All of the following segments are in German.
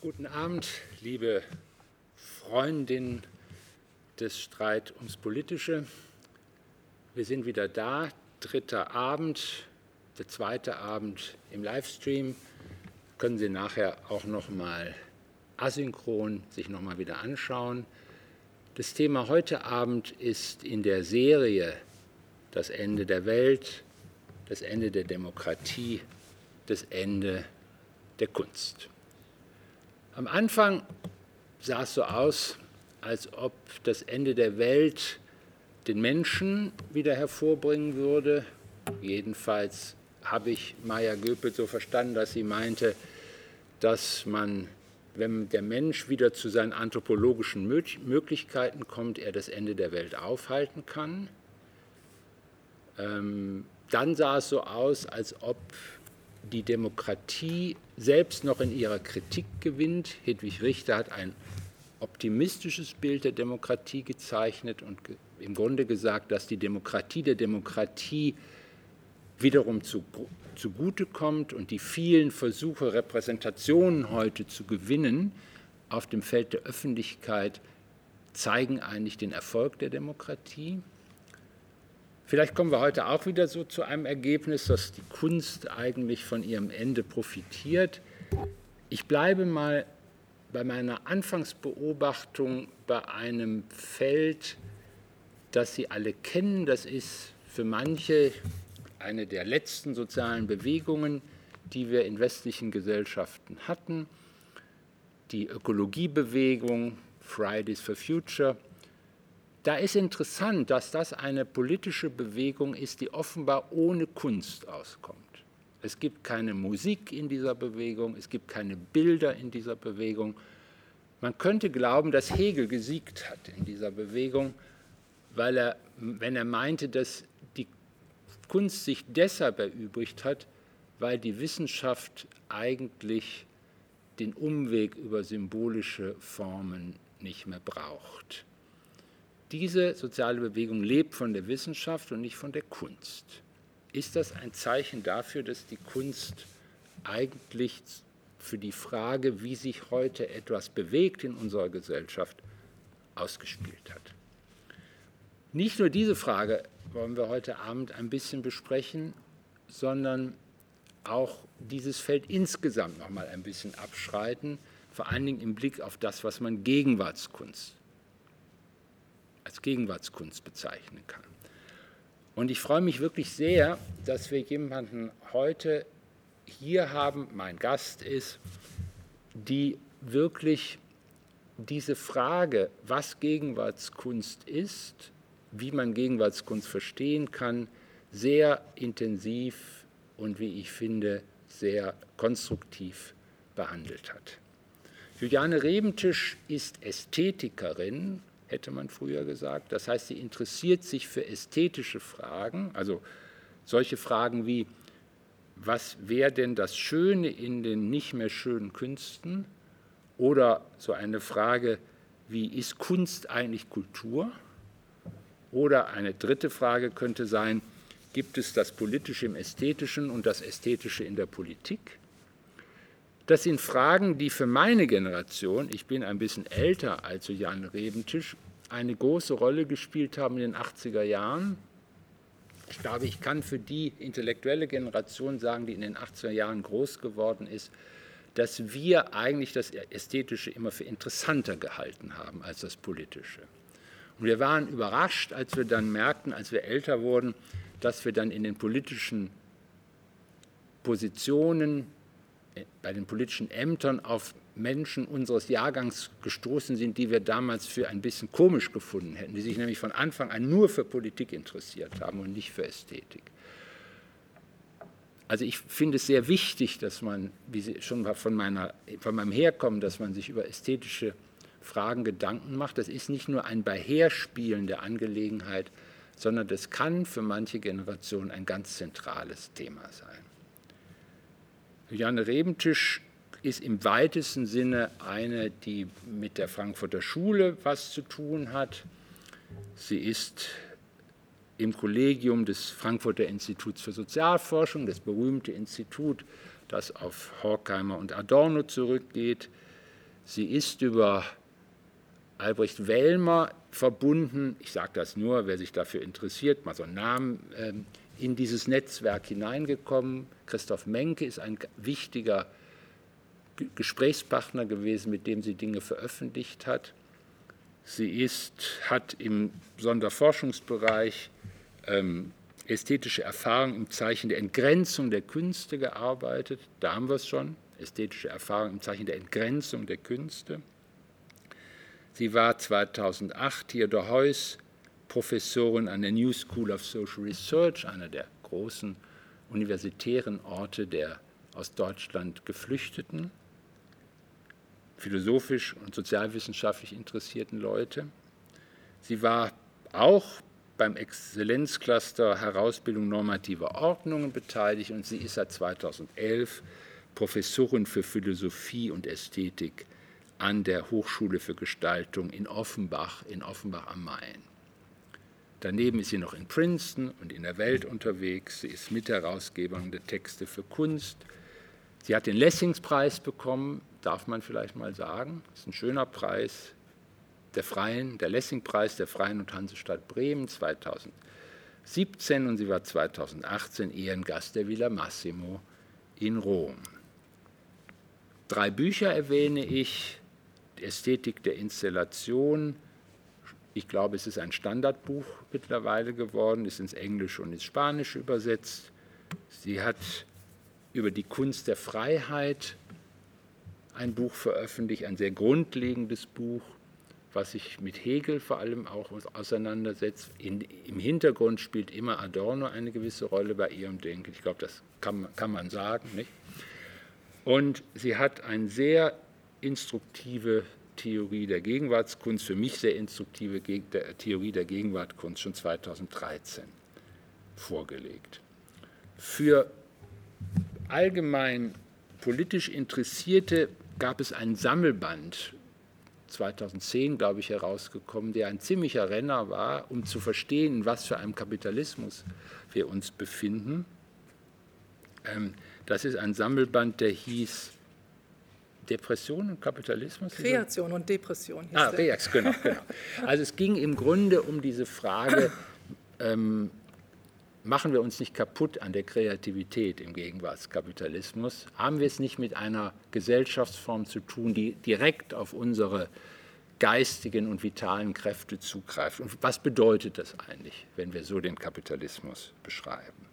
Guten Abend, liebe Freundinnen des Streit ums Politische. Wir sind wieder da, dritter Abend, der zweite Abend im Livestream. Können Sie nachher auch noch mal asynchron sich noch mal wieder anschauen. Das Thema heute Abend ist in der Serie das Ende der Welt, das Ende der Demokratie, das Ende der Kunst. Am Anfang sah es so aus, als ob das Ende der Welt den Menschen wieder hervorbringen würde. Jedenfalls habe ich Maya Göpel so verstanden, dass sie meinte, dass man, wenn der Mensch wieder zu seinen anthropologischen Möglichkeiten kommt, er das Ende der Welt aufhalten kann. Ähm, dann sah es so aus, als ob die Demokratie selbst noch in ihrer Kritik gewinnt. Hedwig Richter hat ein optimistisches Bild der Demokratie gezeichnet und im Grunde gesagt, dass die Demokratie der Demokratie wiederum zu, zugute und die vielen Versuche, Repräsentationen heute zu gewinnen auf dem Feld der Öffentlichkeit zeigen eigentlich den Erfolg der Demokratie. Vielleicht kommen wir heute auch wieder so zu einem Ergebnis, dass die Kunst eigentlich von ihrem Ende profitiert. Ich bleibe mal bei meiner Anfangsbeobachtung bei einem Feld, das Sie alle kennen. Das ist für manche eine der letzten sozialen Bewegungen, die wir in westlichen Gesellschaften hatten. Die Ökologiebewegung, Fridays for Future, da ist interessant, dass das eine politische Bewegung ist, die offenbar ohne Kunst auskommt. Es gibt keine Musik in dieser Bewegung, es gibt keine Bilder in dieser Bewegung. Man könnte glauben, dass Hegel gesiegt hat in dieser Bewegung, weil er, wenn er meinte, dass die Kunst sich deshalb erübrigt hat, weil die Wissenschaft eigentlich den Umweg über symbolische Formen nicht mehr braucht. Diese soziale Bewegung lebt von der Wissenschaft und nicht von der Kunst. Ist das ein Zeichen dafür, dass die Kunst eigentlich für die Frage, wie sich heute etwas bewegt in unserer Gesellschaft, ausgespielt hat? Nicht nur diese Frage wollen wir heute Abend ein bisschen besprechen, sondern auch dieses Feld insgesamt noch mal ein bisschen abschreiten, vor allen Dingen im Blick auf das, was man Gegenwartskunst als Gegenwartskunst bezeichnen kann. Und ich freue mich wirklich sehr, dass wir jemanden heute hier haben, mein Gast ist, die wirklich diese Frage, was Gegenwartskunst ist, wie man Gegenwartskunst verstehen kann, sehr intensiv und wie ich finde, sehr konstruktiv behandelt hat. Juliane Rebentisch ist Ästhetikerin hätte man früher gesagt. Das heißt, sie interessiert sich für ästhetische Fragen, also solche Fragen wie, was wäre denn das Schöne in den nicht mehr schönen Künsten? Oder so eine Frage, wie ist Kunst eigentlich Kultur? Oder eine dritte Frage könnte sein, gibt es das Politische im Ästhetischen und das Ästhetische in der Politik? Das sind Fragen, die für meine Generation, ich bin ein bisschen älter als Jan Rebentisch, eine große Rolle gespielt haben in den 80er Jahren. Ich glaube, ich kann für die intellektuelle Generation sagen, die in den 80er Jahren groß geworden ist, dass wir eigentlich das Ästhetische immer für interessanter gehalten haben als das Politische. Und wir waren überrascht, als wir dann merkten, als wir älter wurden, dass wir dann in den politischen Positionen bei den politischen Ämtern auf Menschen unseres Jahrgangs gestoßen sind, die wir damals für ein bisschen komisch gefunden hätten, die sich nämlich von Anfang an nur für Politik interessiert haben und nicht für Ästhetik. Also ich finde es sehr wichtig, dass man, wie Sie schon von, meiner, von meinem Herkommen, dass man sich über ästhetische Fragen Gedanken macht. Das ist nicht nur ein Beiherspielen der Angelegenheit, sondern das kann für manche Generationen ein ganz zentrales Thema sein. Juliane Rebentisch ist im weitesten Sinne eine, die mit der Frankfurter Schule was zu tun hat. Sie ist im Kollegium des Frankfurter Instituts für Sozialforschung, das berühmte Institut, das auf Horkheimer und Adorno zurückgeht. Sie ist über Albrecht Wellmer verbunden, ich sage das nur, wer sich dafür interessiert, mal so einen Namen, ähm, in dieses Netzwerk hineingekommen. Christoph Menke ist ein wichtiger Gesprächspartner gewesen, mit dem sie Dinge veröffentlicht hat. Sie ist, hat im Sonderforschungsbereich ähm, ästhetische Erfahrung im Zeichen der Entgrenzung der Künste gearbeitet. Da haben wir es schon, ästhetische Erfahrung im Zeichen der Entgrenzung der Künste. Sie war 2008 hier der Heuss Professorin an der New School of Social Research, einer der großen universitären Orte der aus Deutschland Geflüchteten, philosophisch und sozialwissenschaftlich interessierten Leute. Sie war auch beim Exzellenzcluster Herausbildung normativer Ordnungen beteiligt und sie ist seit 2011 Professorin für Philosophie und Ästhetik an der Hochschule für Gestaltung in Offenbach, in Offenbach am Main. Daneben ist sie noch in Princeton und in der Welt unterwegs. Sie ist Mitherausgeberin der Texte für Kunst. Sie hat den Lessingspreis bekommen, darf man vielleicht mal sagen. Das ist ein schöner Preis der Freien, der Lessingpreis der Freien und Hansestadt Bremen 2017 und sie war 2018 Ehrengast der Villa Massimo in Rom. Drei Bücher erwähne ich. Ästhetik der Installation, ich glaube, es ist ein Standardbuch mittlerweile geworden, ist ins Englische und ins Spanische übersetzt. Sie hat über die Kunst der Freiheit ein Buch veröffentlicht, ein sehr grundlegendes Buch, was sich mit Hegel vor allem auch auseinandersetzt. In, Im Hintergrund spielt immer Adorno eine gewisse Rolle bei ihrem Denken. Ich glaube, das kann, kann man sagen. Nicht? Und sie hat eine sehr instruktive Theorie der Gegenwartskunst, für mich sehr instruktive Theorie der Gegenwartskunst schon 2013 vorgelegt. Für allgemein politisch Interessierte gab es einen Sammelband, 2010, glaube ich, herausgekommen, der ein ziemlicher Renner war, um zu verstehen, in was für einem Kapitalismus wir uns befinden. Ähm, das ist ein Sammelband, der hieß Depression und Kapitalismus? Kreation und Depression. Ah, Reaktion, genau, genau. Also es ging im Grunde um diese Frage, ähm, machen wir uns nicht kaputt an der Kreativität im Gegenwartskapitalismus? Haben wir es nicht mit einer Gesellschaftsform zu tun, die direkt auf unsere geistigen und vitalen Kräfte zugreift? Und was bedeutet das eigentlich, wenn wir so den Kapitalismus beschreiben?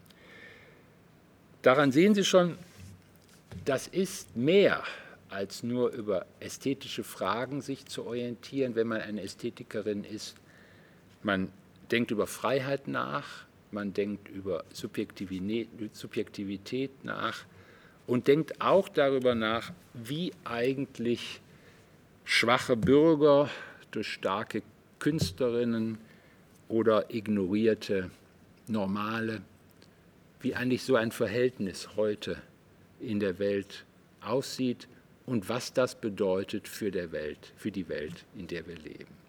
Daran sehen Sie schon, das ist mehr als nur über ästhetische Fragen sich zu orientieren, wenn man eine Ästhetikerin ist. Man denkt über Freiheit nach, man denkt über Subjektivität nach und denkt auch darüber nach, wie eigentlich schwache Bürger durch starke Künstlerinnen oder ignorierte Normale, wie eigentlich so ein Verhältnis heute in der Welt aussieht und was das bedeutet für, der Welt, für die Welt, in der wir leben.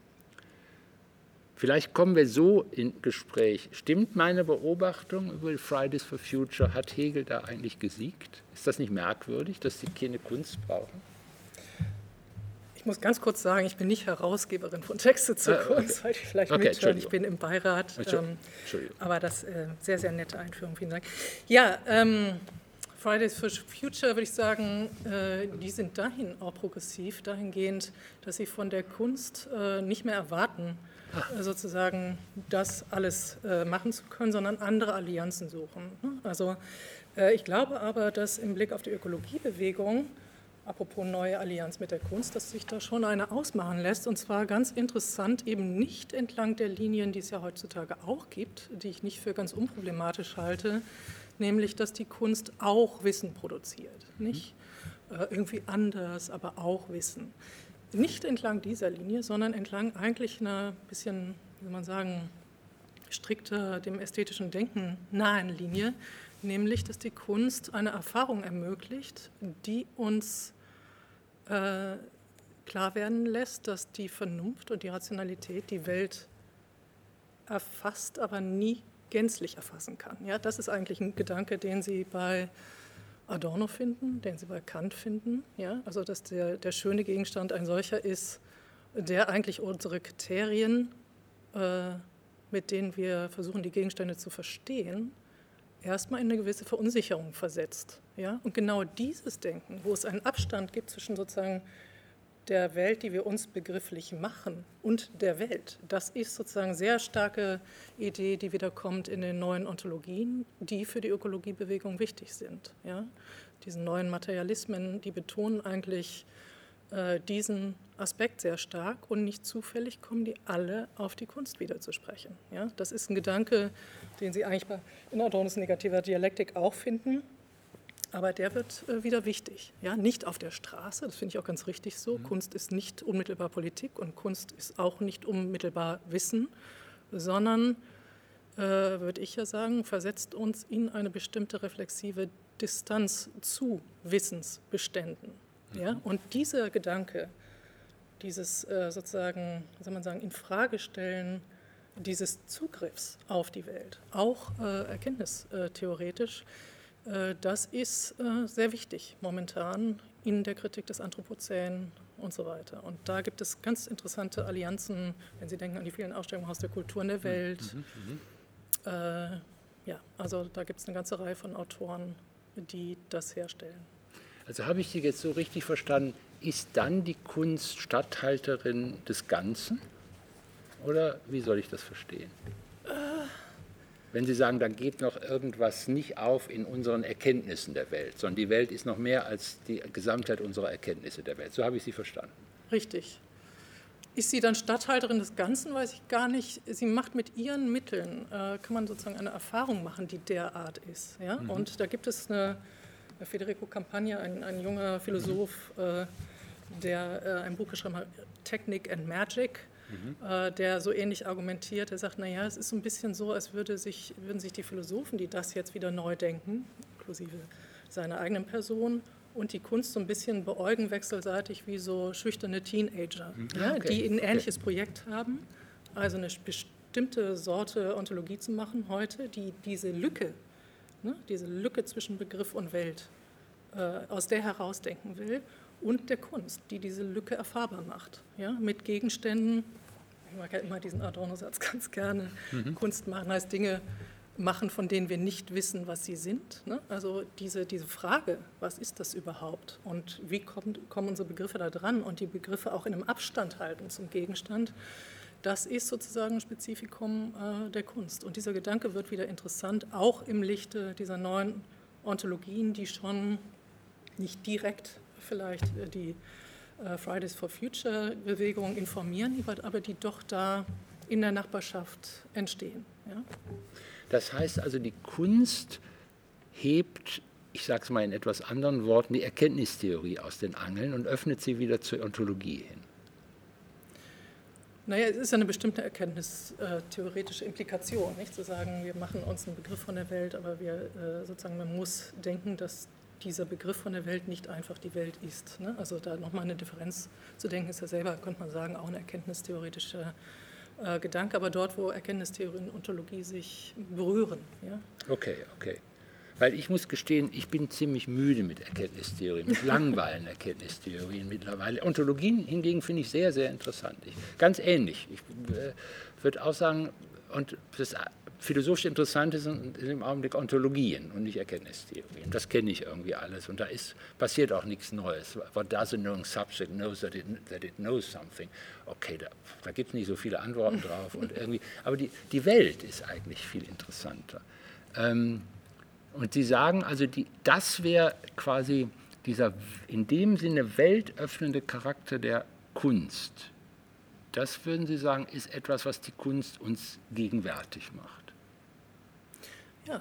Vielleicht kommen wir so in Gespräch. Stimmt meine Beobachtung über Fridays for Future? Hat Hegel da eigentlich gesiegt? Ist das nicht merkwürdig, dass sie keine Kunst brauchen? Ich muss ganz kurz sagen, ich bin nicht Herausgeberin von Texte zur ah, okay. Kunst, sollte ich vielleicht okay, mithören. Ich bin im Beirat. Ähm, aber das äh, sehr, sehr nette Einführung, vielen Dank. Ja, ähm, Fridays for Future würde ich sagen, äh, die sind dahin auch progressiv, dahingehend, dass sie von der Kunst äh, nicht mehr erwarten, äh, sozusagen das alles machen zu können, sondern andere Allianzen suchen. Ne? Also ich glaube aber, dass im Blick auf die Ökologiebewegung, apropos neue Allianz mit der Kunst, dass sich da schon eine ausmachen lässt und zwar ganz interessant eben nicht entlang der Linien, die es ja heutzutage auch gibt, die ich nicht für ganz unproblematisch halte, nämlich dass die Kunst auch Wissen produziert. Nicht äh, irgendwie anders, aber auch Wissen. Nicht entlang dieser Linie, sondern entlang eigentlich einer bisschen, wie soll man sagen, strikter dem ästhetischen Denken nahen Linie, nämlich dass die Kunst eine Erfahrung ermöglicht, die uns äh, klar werden lässt, dass die Vernunft und die Rationalität die Welt erfasst, aber nie gänzlich erfassen kann. Ja, das ist eigentlich ein Gedanke, den Sie bei Adorno finden, den Sie bei Kant finden. Ja? Also dass der, der schöne Gegenstand ein solcher ist, der eigentlich unsere Kriterien, äh, mit denen wir versuchen, die Gegenstände zu verstehen, erstmal in eine gewisse Verunsicherung versetzt. Ja? Und genau dieses Denken, wo es einen Abstand gibt zwischen sozusagen der Welt, die wir uns begrifflich machen und der Welt. Das ist sozusagen eine sehr starke Idee, die wiederkommt in den neuen Ontologien, die für die Ökologiebewegung wichtig sind. Ja? Diese neuen Materialismen, die betonen eigentlich äh, diesen Aspekt sehr stark und nicht zufällig kommen die alle auf die Kunst wieder zu sprechen. Ja? Das ist ein Gedanke, den Sie eigentlich in Adornos negativer Dialektik auch finden aber der wird äh, wieder wichtig. Ja? Nicht auf der Straße, das finde ich auch ganz richtig so. Mhm. Kunst ist nicht unmittelbar Politik und Kunst ist auch nicht unmittelbar Wissen, sondern, äh, würde ich ja sagen, versetzt uns in eine bestimmte reflexive Distanz zu Wissensbeständen. Mhm. Ja? Und dieser Gedanke, dieses äh, sozusagen, wie soll man sagen, Infragestellen dieses Zugriffs auf die Welt, auch äh, erkenntnistheoretisch, das ist äh, sehr wichtig momentan in der Kritik des Anthropozän und so weiter. Und da gibt es ganz interessante Allianzen, wenn Sie denken an die vielen Ausstellungen aus der Kultur in der Welt. Mhm, mhm, mhm. Äh, ja, also da gibt es eine ganze Reihe von Autoren, die das herstellen. Also habe ich Sie jetzt so richtig verstanden, ist dann die Kunst Statthalterin des Ganzen? Oder wie soll ich das verstehen? Wenn Sie sagen, da geht noch irgendwas nicht auf in unseren Erkenntnissen der Welt, sondern die Welt ist noch mehr als die Gesamtheit unserer Erkenntnisse der Welt. So habe ich Sie verstanden. Richtig. Ist sie dann Statthalterin des Ganzen, weiß ich gar nicht. Sie macht mit ihren Mitteln, äh, kann man sozusagen eine Erfahrung machen, die derart ist. Ja? Mhm. Und da gibt es eine, Federico Campagna, ein, ein junger Philosoph, mhm. äh, der äh, ein Buch geschrieben hat, Technic and Magic mhm. äh, der so ähnlich argumentiert. Er sagt, naja, es ist so ein bisschen so, als würde sich, würden sich die Philosophen, die das jetzt wieder neu denken, inklusive seiner eigenen Person, und die Kunst so ein bisschen beäugen wechselseitig wie so schüchterne Teenager, mhm. ja, okay. die ein ähnliches okay. Projekt haben, also eine bestimmte Sorte Ontologie zu machen heute, die diese Lücke, ne, diese Lücke zwischen Begriff und Welt, äh, aus der herausdenken will und der Kunst, die diese Lücke erfahrbar macht. Ja, mit Gegenständen, ich mag ja immer diesen Adorno-Satz ganz gerne, mhm. Kunst machen heißt Dinge machen, von denen wir nicht wissen, was sie sind. Ne? Also diese, diese Frage, was ist das überhaupt und wie kommt, kommen unsere Begriffe da dran und die Begriffe auch in einem Abstand halten zum Gegenstand, das ist sozusagen ein Spezifikum äh, der Kunst. Und dieser Gedanke wird wieder interessant, auch im Lichte dieser neuen Ontologien, die schon nicht direkt vielleicht äh, die äh, Fridays for Future Bewegung informieren, aber die doch da in der Nachbarschaft entstehen. Ja? Das heißt also, die Kunst hebt, ich sage es mal in etwas anderen Worten, die Erkenntnistheorie aus den Angeln und öffnet sie wieder zur Ontologie hin. Naja, es ist eine bestimmte erkenntnistheoretische Implikation, nicht zu sagen, wir machen uns einen Begriff von der Welt, aber wir äh, sozusagen, man muss denken, dass dieser Begriff von der Welt nicht einfach die Welt ist. Ne? Also da nochmal eine Differenz zu denken, ist ja selber, könnte man sagen, auch ein erkenntnistheoretischer äh, Gedanke, aber dort, wo Erkenntnistheorie und Ontologie sich berühren. Ja? Okay, okay. Weil ich muss gestehen, ich bin ziemlich müde mit Erkenntnistheorien, mit langweiligen Erkenntnistheorien mittlerweile. Ontologien hingegen finde ich sehr, sehr interessant. Ich, ganz ähnlich. Ich äh, würde auch sagen, und das philosophisch Interessante sind im Augenblick Ontologien und nicht Erkenntnistheorien. Das kenne ich irgendwie alles und da ist, passiert auch nichts Neues. What does a knowing subject knows that it, that it knows something? Okay, da, da gibt es nicht so viele Antworten drauf. Und irgendwie, aber die, die Welt ist eigentlich viel interessanter. Ähm, und Sie sagen also, die, das wäre quasi dieser in dem Sinne weltöffnende Charakter der Kunst. Das würden Sie sagen, ist etwas, was die Kunst uns gegenwärtig macht. Ja,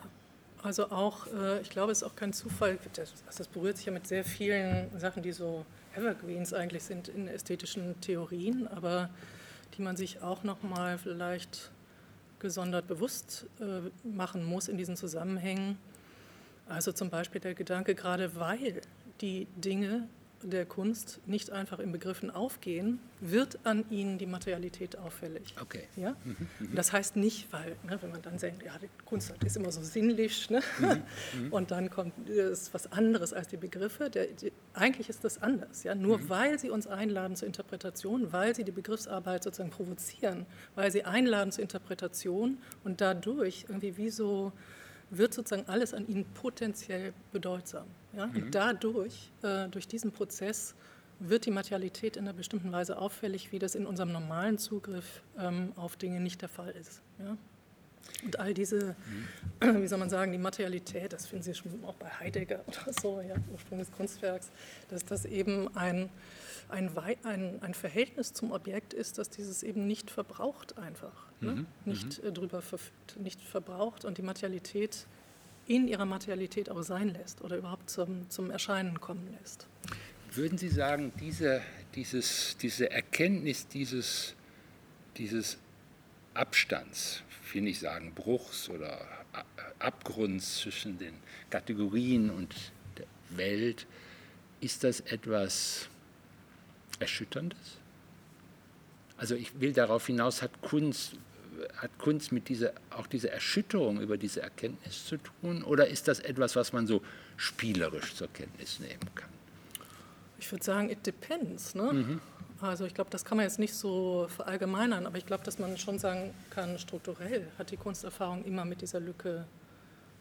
also auch, äh, ich glaube, es ist auch kein Zufall, das, berührt sich ja mit sehr vielen Sachen, die so Evergreens eigentlich sind in ästhetischen Theorien, aber die man sich auch nochmal vielleicht gesondert bewusst äh, machen muss in diesen Zusammenhängen. Also zum Beispiel der Gedanke, gerade weil die Dinge der Kunst nicht einfach in Begriffen aufgehen, wird an ihnen die Materialität auffällig. Okay. Ja? Mhm, mhm. das heißt nicht, weil, ne, wenn man dann denkt, ja, die Kunst ist immer so sinnlich, ne? Mhm, und dann kommt ist was anderes als die Begriffe. Der, die, eigentlich ist das anders. Ja? Nur mhm. weil sie uns einladen zur Interpretation, weil sie die Begriffsarbeit sozusagen provozieren, weil sie einladen zur Interpretation und dadurch irgendwie wie so wird sozusagen alles an ihnen potenziell bedeutsam. Ja? Mhm. Und dadurch, äh, durch diesen Prozess, wird die Materialität in einer bestimmten Weise auffällig, wie das in unserem normalen Zugriff ähm, auf Dinge nicht der Fall ist. Ja? Und all diese, mhm. wie soll man sagen, die Materialität, das finden Sie schon auch bei Heidegger oder so, ja, Ursprung des Kunstwerks, dass das eben ein, ein, ein, ein Verhältnis zum Objekt ist, dass dieses eben nicht verbraucht einfach, ne? mhm. nicht mhm. Drüber verfügt, nicht verbraucht und die Materialität in ihrer Materialität auch sein lässt oder überhaupt zum, zum Erscheinen kommen lässt. Würden Sie sagen, diese, dieses, diese Erkenntnis dieses, dieses Abstands, will nicht sagen Bruchs oder Abgrunds zwischen den Kategorien und der Welt, ist das etwas Erschütterndes? Also ich will darauf hinaus, hat Kunst, hat Kunst mit dieser, auch dieser Erschütterung über diese Erkenntnis zu tun oder ist das etwas, was man so spielerisch zur Kenntnis nehmen kann? Ich würde sagen, it depends. Ne? Mhm. Also ich glaube, das kann man jetzt nicht so verallgemeinern, aber ich glaube, dass man schon sagen kann, strukturell hat die Kunsterfahrung immer mit dieser Lücke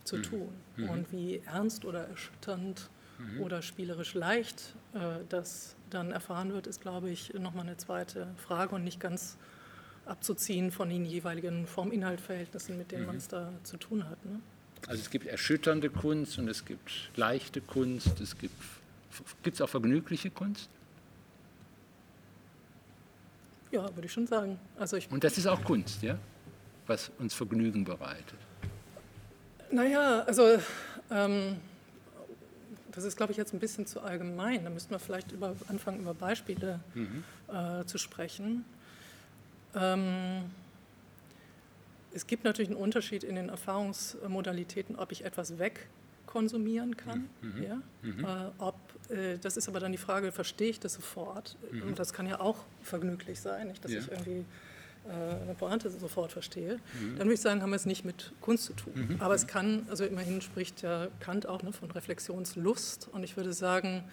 zu mhm. tun. Mhm. Und wie ernst oder erschütternd mhm. oder spielerisch leicht äh, das dann erfahren wird, ist, glaube ich, nochmal eine zweite Frage und nicht ganz abzuziehen von den jeweiligen Form-Inhalt-Verhältnissen, mit denen mhm. man es da zu tun hat. Ne? Also es gibt erschütternde Kunst und es gibt leichte Kunst, es gibt gibt es auch vergnügliche Kunst? Ja, würde ich schon sagen. Also ich und das ist auch Kunst, ja? Was uns Vergnügen bereitet. Naja, also ähm, das ist, glaube ich, jetzt ein bisschen zu allgemein. Da müssten wir vielleicht über, anfangen, über Beispiele mhm. äh, zu sprechen. Ähm, es gibt natürlich einen Unterschied in den Erfahrungsmodalitäten, ob ich etwas wegkonsumieren kann. Mhm. Ja? Mhm. Äh, ob, äh, das ist aber dann die Frage, verstehe ich das sofort? Mhm. Und das kann ja auch vergnüglich sein, nicht, dass ja. ich irgendwie äh, eine Pointe sofort verstehe, mhm. dann würde ich sagen, haben wir es nicht mit Kunst zu tun. Mhm. Aber es kann, also immerhin spricht ja Kant auch ne, von Reflexionslust und ich würde sagen,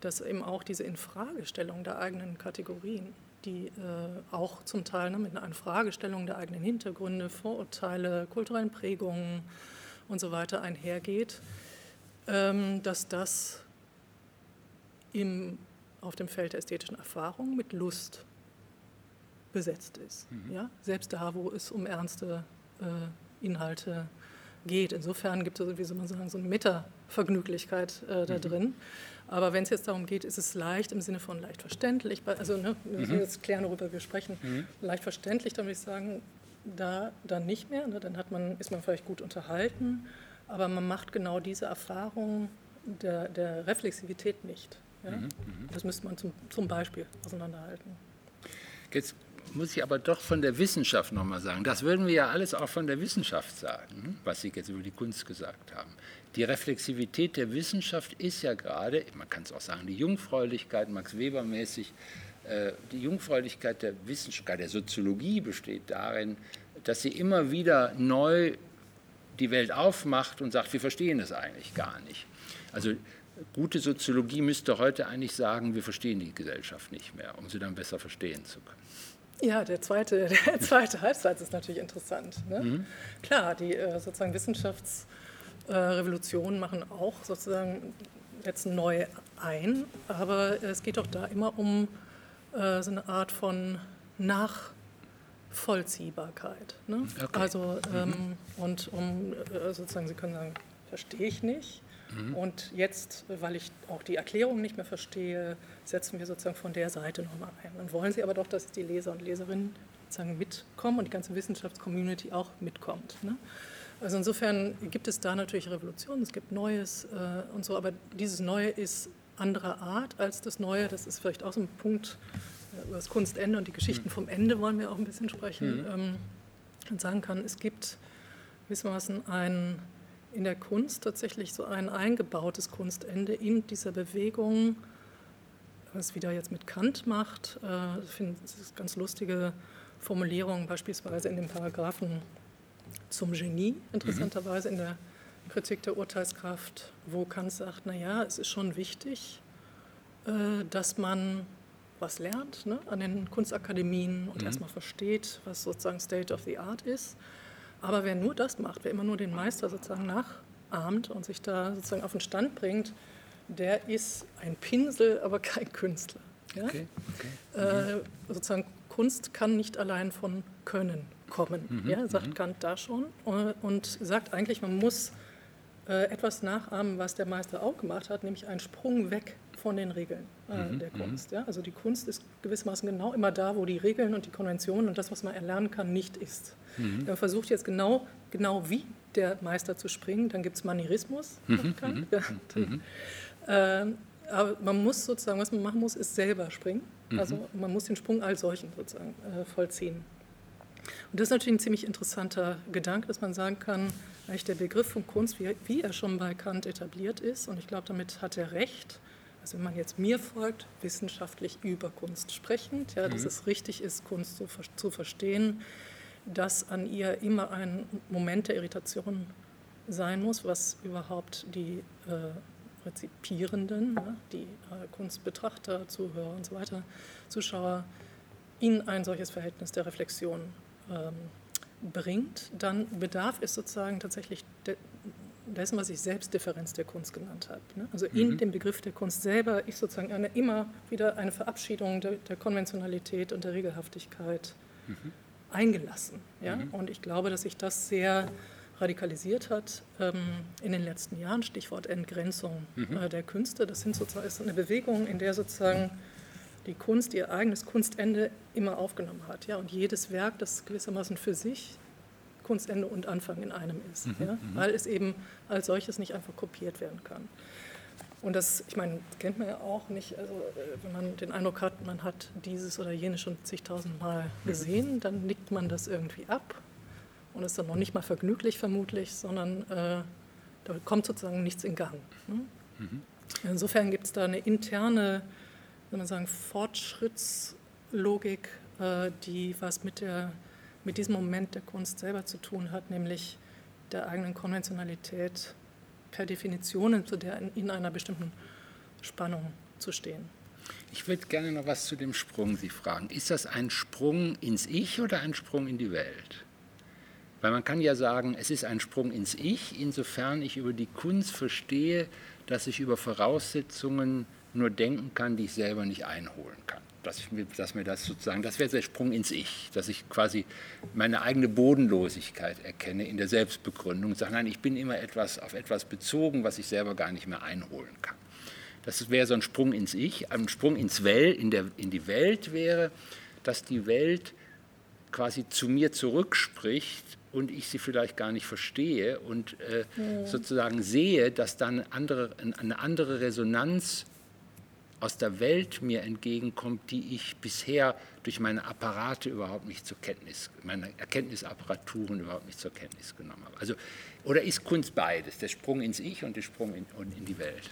dass eben auch diese Infragestellung der eigenen Kategorien, die äh, auch zum Teil ne, mit einer Infragestellung der eigenen Hintergründe, Vorurteile, kulturellen Prägungen und so weiter einhergeht, ähm, dass das im, auf dem Feld der ästhetischen Erfahrung mit Lust besetzt ist. Mhm. Ja? Selbst da, wo es um ernste äh, Inhalte geht. Insofern gibt es, wie soll man sagen, so eine Metavergnüglichkeit äh, da mhm. drin. Aber wenn es jetzt darum geht, ist es leicht im Sinne von leicht verständlich, also ne, wir müssen mhm. jetzt klären, worüber wir sprechen, mhm. leicht verständlich, dann würde ich sagen, da dann nicht mehr. Ne, dann hat man, ist man vielleicht gut unterhalten, aber man macht genau diese Erfahrung der, der Reflexivität nicht. Ja? Mhm. mhm. Das müsste man zum, zum Beispiel auseinanderhalten. Jetzt muss ich aber doch von der Wissenschaft nochmal sagen. Das würden wir ja alles auch von der Wissenschaft sagen, hm, was Sie jetzt über die Kunst gesagt haben. Die Reflexivität der Wissenschaft ist ja gerade, man kann es auch sagen, die Jungfräulichkeit, Max Weber mäßig, die Jungfräulichkeit der Wissenschaft, der Soziologie besteht darin, dass sie immer wieder neu die Welt aufmacht und sagt, wir verstehen es eigentlich gar nicht. Also gute Soziologie müsste heute eigentlich sagen, wir verstehen die Gesellschaft nicht mehr, um sie dann besser verstehen zu können. Ja, der zweite, der zweite Halbsatz ist natürlich interessant. Ne? Mhm. Klar, die äh, sozusagen Wissenschaftsrevolutionen machen auch sozusagen jetzt neu ein, aber es geht auch da immer um äh, so eine Art von Nachvollziehbarkeit. Ne? Okay. Also ähm, mhm. und um äh, sozusagen, Sie können sagen, verstehe ich nicht. Mhm. Und jetzt, weil ich auch die Erklärung nicht mehr verstehe, setzen wir sozusagen von der Seite nochmal ein. Dann wollen Sie aber doch, dass die Leser und Leserinnen sozusagen mitkommen und die ganze Wissenschaftscommunity auch mitkommt. Ne? Also insofern gibt es da natürlich Revolutionen, es gibt Neues äh, und so, aber dieses Neue ist anderer Art als das Neue. Das ist vielleicht auch so ein Punkt äh, über das Kunstende und die Geschichten mhm. vom Ende wollen wir auch ein bisschen sprechen. Mhm. Und sagen kann, es gibt gewissermaßen ein in der Kunst tatsächlich so ein eingebautes Kunstende in dieser Bewegung was wieder jetzt mit Kant macht. Äh, ich finde es ganz lustige Formulierung, beispielsweise in den Paragraphen zum Genie, interessanterweise in der Kritik der Urteilskraft, wo Kant sagt, naja, es ist schon wichtig, äh, dass man was lernt ne, an den Kunstakademien und mhm. erstmal versteht, was sozusagen State of the Art ist. Aber wer nur das macht, wer immer nur den Meister sozusagen nachahmt und sich da sozusagen auf den Stand bringt, der ist ein Pinsel, aber kein Künstler. Ja? Okay, okay. Äh, sozusagen Kunst kann nicht allein von Können kommen, mhm, ja, sagt mhm. Kant da schon. Und sagt eigentlich, man muss äh, etwas nachahmen, was der Meister auch gemacht hat, nämlich einen Sprung weg von den Regeln äh, mhm, der mhm. Kunst. Ja? Also die Kunst ist gewissermaßen genau immer da, wo die Regeln und die Konventionen und das, was man erlernen kann, nicht ist. Mhm. Man versucht jetzt genau, genau wie der Meister zu springen, dann gibt es Manierismus. Mhm, mhm, ja, dann, äh, aber man muss sozusagen, was man machen muss, ist selber springen. Also man muss den Sprung als solchen sozusagen äh, vollziehen. Und das ist natürlich ein ziemlich interessanter Gedanke, dass man sagen kann, der Begriff von Kunst, wie, wie er schon bei Kant etabliert ist, und ich glaube, damit hat er recht, also wenn man jetzt mir folgt, wissenschaftlich über Kunst sprechend, ja, mhm. dass es richtig ist, Kunst zu, zu, verstehen, dass an ihr immer ein Moment der Irritation sein muss, was überhaupt die äh, Rezipierenden, ja, die äh, Kunstbetrachter, Zuhörer und so weiter, Zuschauer, in ein solches Verhältnis der Reflexion ähm, bringt, dann bedarf es sozusagen tatsächlich de dessen, was ich Selbstdifferenz der Kunst genannt habe. Ne? Also in mhm. dem Begriff der Kunst selber ist sozusagen eine, immer wieder eine Verabschiedung der, der Konventionalität und der Regelhaftigkeit mhm. eingelassen. Ja? Mhm. Und ich glaube, dass sich das sehr radikalisiert hat ähm, in den letzten Jahren, Stichwort Entgrenzung mhm. äh, der Künste. Das sind sozusagen, ist eine Bewegung, in der sozusagen die Kunst ihr eigenes Kunstende immer aufgenommen hat. Ja? Und jedes Werk, das gewissermaßen für sich Kunstende und Anfang in einem ist, mhm, ja? Mhm. weil es eben als solches nicht einfach kopiert werden kann. Und das, ich meine, kennt man ja auch nicht, also äh, wenn man den Eindruck hat, man hat dieses oder jenes schon zigtausend Mal gesehen, dann nickt man das irgendwie ab und ist dann noch nicht mal vergnüglich vermutlich, sondern äh, da kommt sozusagen nichts in Gang. Ne? Mhm. Insofern gibt es da eine interne, soll man sagen, Fortschrittslogik, äh, die was mit der mit diesem Moment der Kunst selber zu tun hat, nämlich der eigenen Konventionalität per Definition zu der in einer bestimmten Spannung zu stehen. Ich würde gerne noch was zu dem Sprung Sie fragen. Ist das ein Sprung ins Ich oder ein Sprung in die Welt? Weil man kann ja sagen, es ist ein Sprung ins Ich, insofern ich über die Kunst verstehe, dass ich über Voraussetzungen nur denken kann, die ich selber nicht einholen kann dass, ich dass mir das sozusagen, das wäre der Sprung ins Ich, dass ich quasi meine eigene Bodenlosigkeit erkenne in der Selbstbegründung und sage, nein, ich bin immer etwas, auf etwas bezogen, was ich selber gar nicht mehr einholen kann. Das wäre so ein Sprung ins Ich. Ein Sprung ins Wel in, der, in die Welt wäre, dass die Welt quasi zu mir zurückspricht und ich sie vielleicht gar nicht verstehe und äh, ja. sozusagen sehe, dass dann andere, eine andere Resonanz aus der Welt mir entgegenkommt, die ich bisher durch meine Apparate überhaupt nicht zur Kenntnis, meine Erkenntnisapparaturen überhaupt nicht zur Kenntnis genommen habe. Also, oder ist Kunst beides, der Sprung ins Ich und der Sprung in, in die Welt?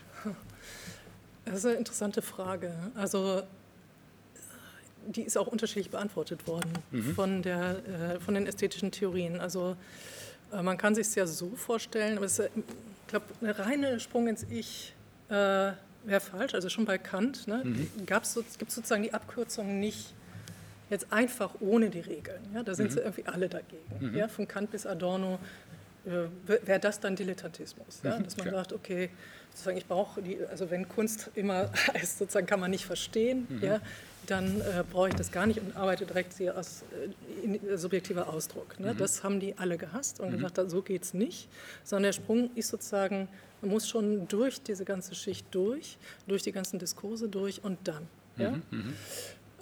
Das ist eine interessante Frage. Also die ist auch unterschiedlich beantwortet worden mhm. von, der, äh, von den ästhetischen Theorien. Also äh, man kann sich es ja so vorstellen, aber es ist, ich glaube, eine reine Sprung ins Ich äh, wäre falsch. Also schon bei Kant ne, mhm. so, gibt es sozusagen die Abkürzung nicht jetzt einfach ohne die Regeln. Ja? Da sind mhm. sie irgendwie alle dagegen. Mhm. Ja? Von Kant bis Adorno äh, wäre das dann Dilettantismus. Ja? Mhm, Dass man Klar. sagt, okay, sozusagen ich brauche die, also wenn Kunst immer heißt, sozusagen kann man nicht verstehen, mhm. ja, dann äh, brauche ich das gar nicht und arbeite direkt hier als äh, äh, subjektiver Ausdruck. Ne? Mhm. Das haben die alle gehasst und mhm. gesagt, so geht es nicht, sondern der Sprung ist sozusagen, man muss schon durch diese ganze Schicht durch, durch die ganzen Diskurse durch und dann. Ja? Mhm. mhm.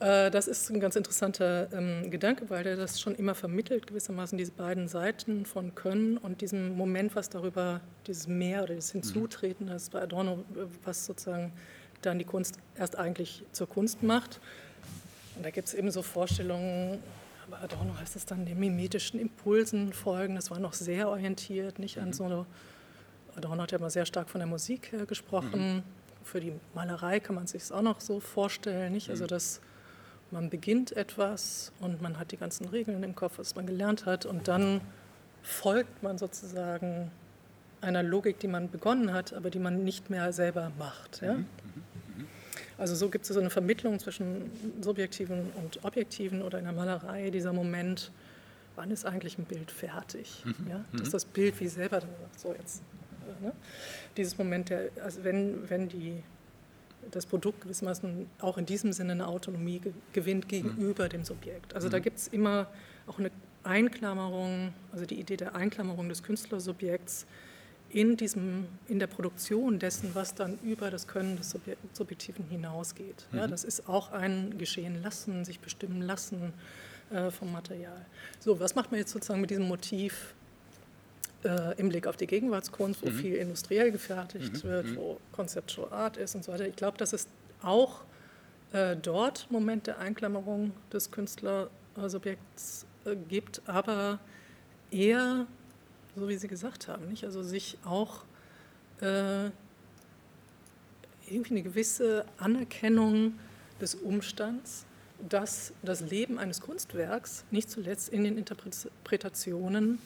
Äh, das ist ein ganz interessanter ähm, Gedanke, weil der das schon immer vermittelt, gewissermaßen diese beiden Seiten von Können und diesem Moment, was darüber, dieses Mehr oder das Hinzutreten, das bei Adorno, was sozusagen dann die Kunst erst eigentlich zur Kunst macht. Und da gibt es eben so Vorstellungen, bei Adorno heißt es dann, den mimetischen Impulsen folgen. Das war noch sehr orientiert, nicht an mhm. so eine, Adorno hat ja immer sehr stark von der Musik her gesprochen. Mhm. für die Malerei kann man sich es auch noch so vorstellen, nicht? Also mhm. dass man beginnt etwas und man hat die ganzen Regeln im Kopf, was man gelernt hat und dann folgt man sozusagen einer Logik, die man begonnen hat, aber die man nicht mehr selber macht. Ja? Mhm. Mhm. Also so gibt es so eine Vermittlung zwischen subjektiven und objektiven oder in der Malerei dieser Moment, wann ist eigentlich ein Bild fertig? Mhm. Ja? Dass das Bild wie selber dann sagt, so jetzt. Ne? Dieses Moment, der, also wenn, wenn die, das Produkt gewissermaßen auch in diesem Sinne eine Autonomie gewinnt gegenüber dem Subjekt. Also da gibt es immer auch eine Einklammerung, also die Idee der Einklammerung des Künstlersubjekts in, diesem, in der Produktion dessen, was dann über das Können des Subjektiven hinausgeht. Ja, mhm. das ist auch ein Geschehen lassen, sich bestimmen lassen äh, vom Material. So, was macht man jetzt sozusagen mit diesem Motiv äh, im Blick auf die Gegenwartskunst, wo mhm. viel industriell gefertigt mhm. wird, mhm. wo Conceptual Art ist und so weiter? Ich glaube, dass es auch äh, dort Moment der Einklammerung des Künstlersubjekts äh, gibt, aber eher, so wie Sie gesagt haben, nicht? also sich auch äh, irgendwie eine gewisse Anerkennung des Umstands, dass das Leben eines Kunstwerks nicht zuletzt in den Interpretationen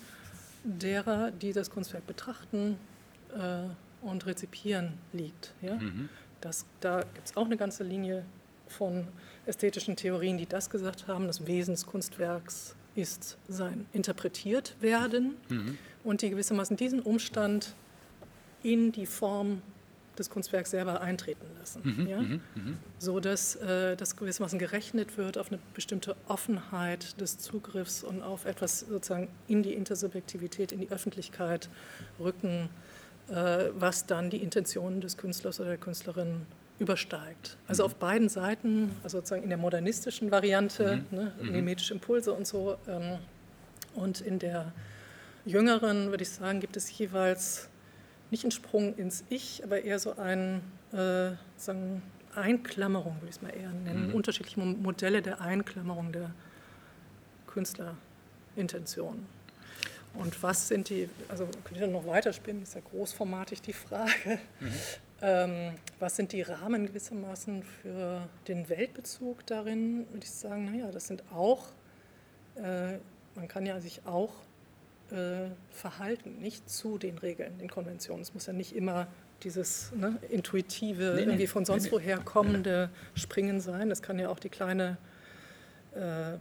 derer, die das Kunstwerk betrachten äh, und rezipieren, liegt. Ja? Mhm. Das, da gibt es auch eine ganze Linie von ästhetischen Theorien, die das gesagt haben, das Wesen des Kunstwerks ist sein interpretiert werden mhm. und die gewissermaßen diesen Umstand in die Form des Kunstwerks selber eintreten lassen. Mhm, ja? mhm, mhm. So dass äh, das gewissermaßen gerechnet wird auf eine bestimmte Offenheit des Zugriffs und auf etwas sozusagen in die Intersubjektivität, in die Öffentlichkeit rücken, äh, was dann die Intentionen des Künstlers oder der Künstlerin übersteigt. Also mhm. auf beiden Seiten, also sozusagen in der modernistischen Variante, mhm. ne, mhm. mimetische Impulse und so, ähm, und in der jüngeren, würde ich sagen, gibt es jeweils nicht einen Sprung ins Ich, aber eher so ein, äh, sagen, Einklammerung, würde ich es mal eher nennen, mhm. unterschiedliche Modelle der Einklammerung der Künstlerintention. Und was sind die, also könnt ihr dann noch weiterspinnen, ist ja großformatig die Frage. Mhm. Ähm, was sind die Rahmen gewissermaßen für den Weltbezug darin? Würde ich sagen, naja, das sind auch, äh, man kann ja sich auch äh, verhalten, nicht zu den Regeln, den Konventionen. Es muss ja nicht immer dieses ne, intuitive, nee, irgendwie von sonst nee, woher kommende nee. Springen sein. Das kann ja auch die kleine, äh,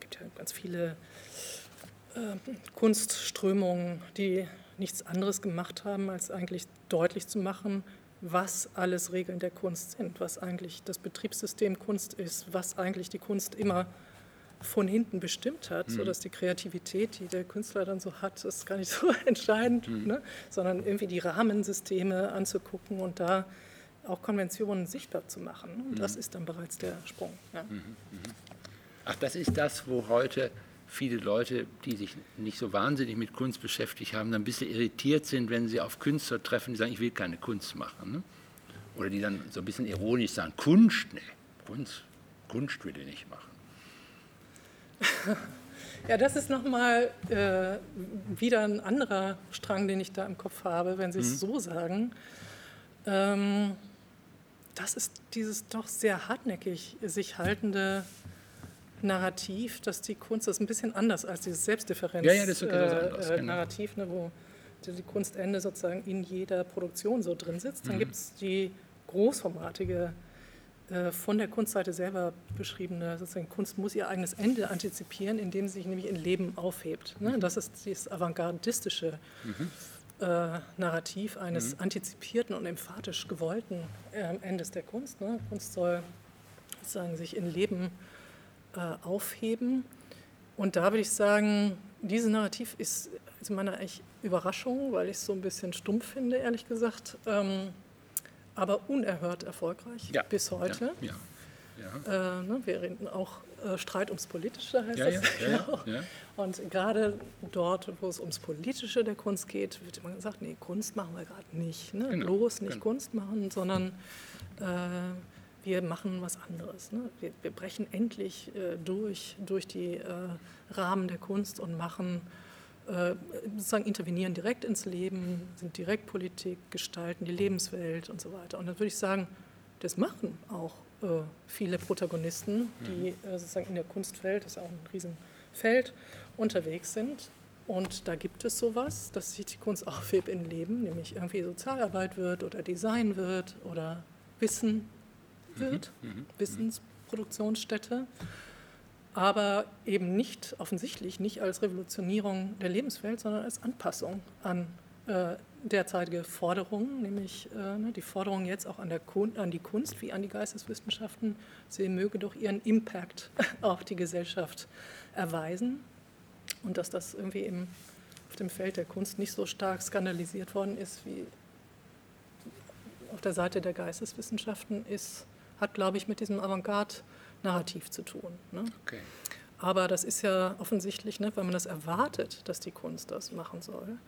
gibt ja ganz viele äh, Kunstströmungen, die nichts anderes gemacht haben, als eigentlich deutlich zu machen, was alles Regeln der Kunst sind, was eigentlich das Betriebssystem Kunst ist, was eigentlich die Kunst immer von hinten bestimmt hat, mhm. sodass die Kreativität, die der Künstler dann so hat, ist gar nicht so entscheidend, mhm. ne? sondern irgendwie die Rahmensysteme anzugucken und da auch Konventionen sichtbar zu machen. Und mhm. das ist dann bereits der Sprung. Ja. Mhm. Mhm. Ach, das ist das, wo heute viele Leute, die sich nicht so wahnsinnig mit Kunst beschäftigt haben, dann ein bisschen irritiert sind, wenn sie auf Künstler treffen, die sagen, ich will keine Kunst machen. Ne? Oder die dann so ein bisschen ironisch sagen, Kunst, nee, Kunst, Kunst will ich nicht machen. Ja, das ist nochmal äh, wieder ein anderer Strang, den ich da im Kopf habe, wenn Sie es mhm. so sagen. Ähm, das ist dieses doch sehr hartnäckig sich haltende Narrativ, dass die Kunst, das ist ein bisschen anders als dieses Selbstdifferenz-Narrativ, ja, ja, äh, genau. ne, wo die Kunstende sozusagen in jeder Produktion so drin sitzt. Dann mhm. gibt es die großformatige, äh, von der Kunstseite selber beschriebene, sozusagen Kunst muss ihr eigenes Ende antizipieren, indem sie sich nämlich in Leben aufhebt. Ne? Mhm. Das ist dieses avantgardistische mhm. äh, Narrativ eines mhm. antizipierten und emphatisch gewollten äh, Endes der Kunst. Ne? Kunst soll sozusagen sich in Leben äh, äh, aufheben. Und da würde ich sagen, dieses Narrativ ist zu meiner echt Überraschung, weil ich es so ein bisschen stumpf finde, ehrlich gesagt, ähm, aber unerhört erfolgreich ja. bis heute. Ja. Ja. Äh, ne, wir reden auch äh, Streit ums Politische, heißt das. Ja, Und gerade dort, wo es ums Politische der Kunst geht, wird immer gesagt, nee, Kunst machen wir gerade nicht. Ne? Genau. Bloß nicht genau. Kunst machen, sondern äh, wir machen was anderes. Ne? Wir, wir, brechen endlich äh, durch, durch die äh, Rahmen der Kunst und machen sozusagen intervenieren direkt ins Leben, sind direkt Politik, gestalten die Lebenswelt und so weiter. Und dann würde ich sagen, das machen auch äh, viele Protagonisten, die mhm. äh, sozusagen in der Kunstwelt, das ist auch ein Riesenfeld, unterwegs sind. Und da gibt es sowas, dass sich die Kunst aufhebt in Leben, nämlich irgendwie Sozialarbeit wird oder Design wird oder Wissen wird, mhm. mhm. Wissensproduktionsstätte aber eben nicht offensichtlich nicht als Revolutionierung der Lebenswelt, sondern als Anpassung an äh, derzeitige Forderungen, nämlich äh, ne, die Forderung jetzt auch an, der an die Kunst wie an die Geisteswissenschaften, sie möge doch ihren Impact auf die Gesellschaft erweisen. Und dass das irgendwie im, auf dem Feld der Kunst nicht so stark skandalisiert worden ist wie auf der Seite der Geisteswissenschaften ist, hat, glaube ich, mit diesem Avantgarde Narrativ zu tun. Ne? Okay. Aber das ist ja offensichtlich, ne, weil man das erwartet, dass die Kunst das machen soll,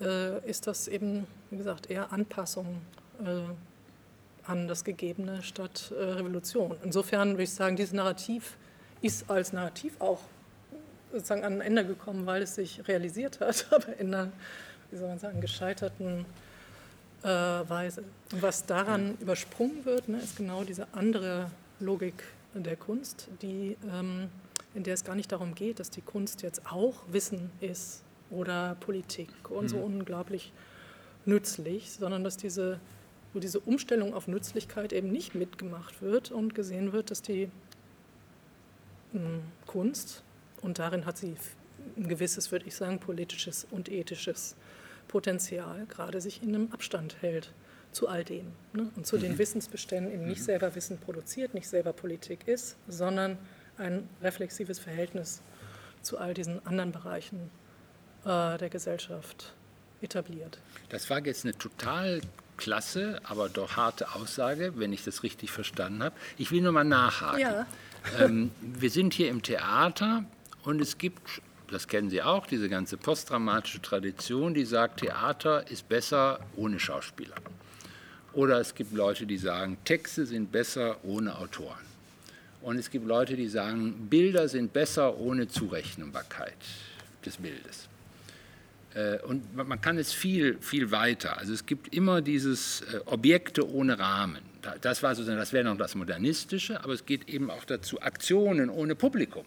äh, ist das eben, wie gesagt, eher Anpassung äh, an das Gegebene statt äh, Revolution. Insofern würde ich sagen, dieses Narrativ ist als Narrativ auch sozusagen an ein Ende gekommen, weil es sich realisiert hat, aber in einer, wie soll man sagen, gescheiterten äh, Weise. Und was daran übersprungen wird, ne, ist genau diese andere Logik der Kunst, die, ähm, in der es gar nicht darum geht, dass die Kunst jetzt auch Wissen ist oder Politik und so mhm. unglaublich nützlich, sondern dass diese, wo diese Umstellung auf Nützlichkeit eben nicht mitgemacht wird und gesehen wird, dass die hm, Kunst, und darin hat sie ein gewisses, würde ich sagen, politisches und ethisches Potenzial, gerade sich in einem Abstand hält zu all dem ne? und zu mhm. den Wissensbeständen eben nicht mhm. selber Wissen produziert, nicht selber Politik ist, sondern ein reflexives Verhältnis zu all diesen anderen Bereichen äh, der Gesellschaft etabliert. Das war jetzt eine total klasse, aber doch harte Aussage, wenn ich das richtig verstanden habe. Ich will nur mal nachhaken. Ja. Ähm, wir sind hier im Theater und es gibt, das kennen Sie auch, diese ganze postdramatische Tradition, die sagt, Theater ist besser ohne Schauspieler. Oder es gibt Leute, die sagen, Texte sind besser ohne Autoren. Und es gibt Leute, die sagen, Bilder sind besser ohne Zurechnbarkeit des Bildes. Äh, und man kann es viel, viel weiter. Also es gibt immer dieses äh, Objekte ohne Rahmen. Das war sozusagen, das wäre noch das Modernistische, aber es geht eben auch dazu, Aktionen ohne Publikum.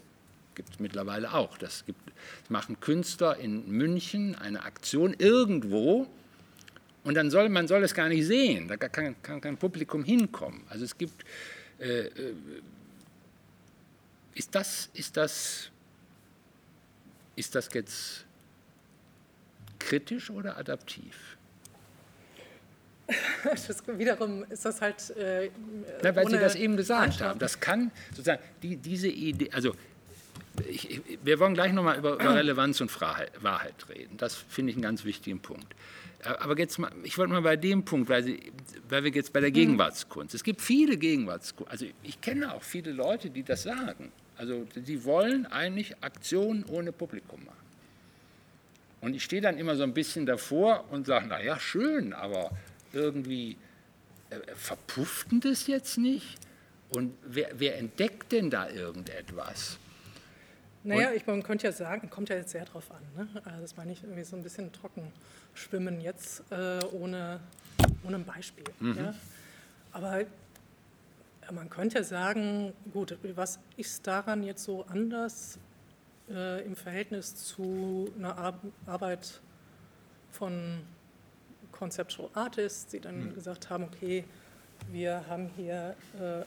Gibt es mittlerweile auch. Das, gibt, das machen Künstler in München eine Aktion irgendwo, und dann soll man soll es gar nicht sehen, da kann, kann kein Publikum hinkommen. Also es gibt, äh, äh, ist, das, ist, das, ist das jetzt kritisch oder adaptiv? Das wiederum ist das halt. Äh, Na, weil Sie das eben gesagt haben. Das kann sozusagen die, diese Idee, also ich, wir wollen gleich nochmal über, über Relevanz und Wahrheit reden. Das finde ich einen ganz wichtigen Punkt. Aber jetzt mal, ich wollte mal bei dem Punkt, weil, Sie, weil wir jetzt bei der mhm. Gegenwartskunst. Es gibt viele Gegenwartskunst. Also ich kenne auch viele Leute, die das sagen. Also die wollen eigentlich Aktionen ohne Publikum machen. Und ich stehe dann immer so ein bisschen davor und sage, naja, schön, aber irgendwie äh, verpufft das jetzt nicht? Und wer, wer entdeckt denn da irgendetwas? Naja, ich, man könnte ja sagen, kommt ja jetzt sehr drauf an. Ne? Also das meine ich irgendwie so ein bisschen trocken schwimmen jetzt äh, ohne, ohne ein Beispiel. Mhm. Ja? Aber man könnte ja sagen, gut, was ist daran jetzt so anders äh, im Verhältnis zu einer Ar Arbeit von Conceptual Artists, die dann mhm. gesagt haben, okay, wir haben hier äh,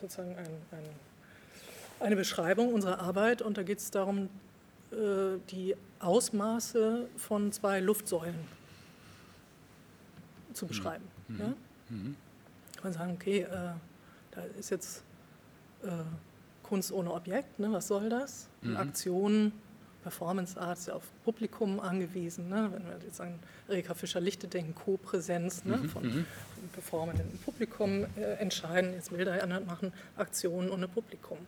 sozusagen ein, ein eine Beschreibung unserer Arbeit und da geht es darum, äh, die Ausmaße von zwei Luftsäulen zu beschreiben. Mhm. Ja? Mhm. Kann man sagen, okay, äh, da ist jetzt äh, Kunst ohne Objekt, ne? was soll das? Mhm. Aktion, Performance Arts ja auf Publikum angewiesen. Ne? Wenn wir jetzt an Erika Fischer-Lichte denken, Co-Präsenz ne? Mhm, von, mhm. performenden Publikum äh, entscheiden, jetzt Bilder machen, Aktionen ohne Publikum.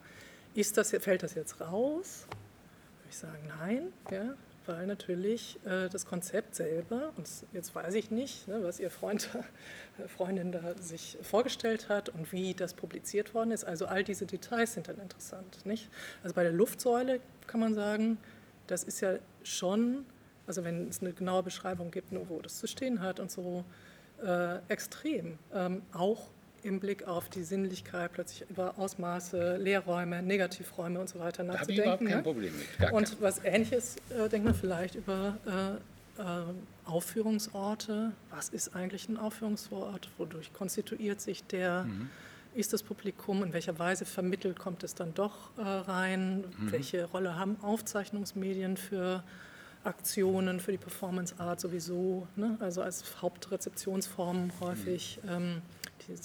Ist das, fällt das jetzt raus? Würde ich sagen, nein, ja, weil natürlich äh, das Konzept selber, und jetzt weiß ich nicht, ne, was Ihr Freund, Freundin da sich vorgestellt hat und wie das publiziert worden ist, also all diese Details sind dann interessant. Nicht? Also bei der Luftsäule kann man sagen, das ist ja schon also wenn es eine genaue Beschreibung gibt, nur wo das zu stehen hat und so, äh, extrem. Ähm, auch im Blick auf die Sinnlichkeit plötzlich über Ausmaße, Leerräume, Negativräume und so weiter nachzudenken. Da habe ich überhaupt kein ne? Problem mit. Und was Ähnliches äh, denkt man vielleicht über äh, äh, Aufführungsorte. Was ist eigentlich ein Aufführungsort? Wodurch konstituiert sich der? Mhm. Ist das Publikum? In welcher Weise vermittelt kommt es dann doch äh, rein? Mhm. Welche Rolle haben Aufzeichnungsmedien für Aktionen, für die Performance Art sowieso? Ne? Also als Hauptrezeptionsform häufig. Mhm. Ähm, die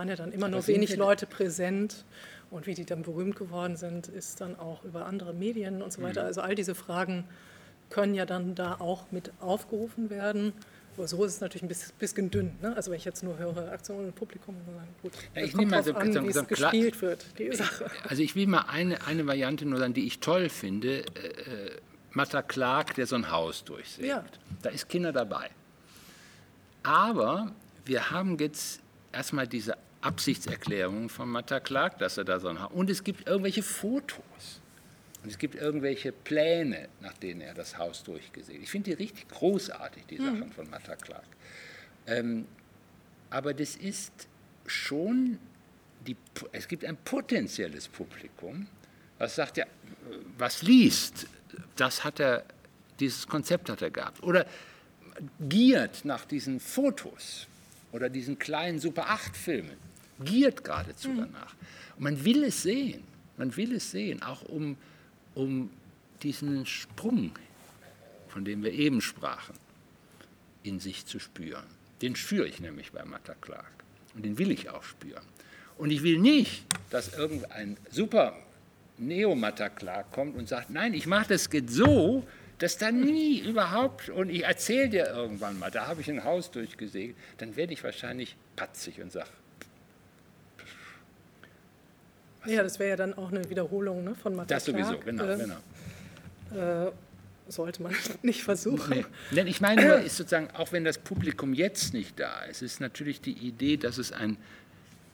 waren ja dann immer nur wenig Leute präsent. Und wie die dann berühmt geworden sind, ist dann auch über andere Medien und so weiter. Mhm. Also all diese Fragen können ja dann da auch mit aufgerufen werden. Aber so ist es natürlich ein bisschen dünn. Ne? Also wenn ich jetzt nur höre Aktionen im Publikum, dann sagen, gut, ja, ich nehme mal so, an, so, wie so es gespielt wird, die Sache. Also ich will mal eine, eine Variante nur sagen, die ich toll finde. Äh, äh Matta Clark, der so ein Haus durchsägt. Ja. Da ist Kinder dabei. Aber wir haben jetzt erstmal diese Absichtserklärung von Matta Clark, dass er da so ein Haus. Und es gibt irgendwelche Fotos. Und es gibt irgendwelche Pläne, nach denen er das Haus durchgesehen Ich finde die richtig großartig, die Sachen mhm. von Matta Clark. Ähm, aber das ist schon, die, es gibt ein potenzielles Publikum, was sagt ja, was liest, das hat er, dieses Konzept hat er gehabt. Oder giert nach diesen Fotos oder diesen kleinen Super-8-Filmen, giert geradezu mhm. danach. Und man will es sehen, man will es sehen, auch um um diesen Sprung, von dem wir eben sprachen, in sich zu spüren. Den spüre ich nämlich bei Matta Clark und den will ich auch spüren. Und ich will nicht, dass irgendein super Neo-Matta Clark kommt und sagt, nein, ich mache das geht so, dass da nie überhaupt, und ich erzähle dir irgendwann mal, da habe ich ein Haus durchgesehen, dann werde ich wahrscheinlich patzig und sage, ja, das wäre ja dann auch eine Wiederholung ne, von Mathe. Das sowieso, genau. Äh, genau. Äh, sollte man nicht versuchen. Nee. Denn ich meine nur, ist sozusagen, auch wenn das Publikum jetzt nicht da ist, ist natürlich die Idee, dass es ein,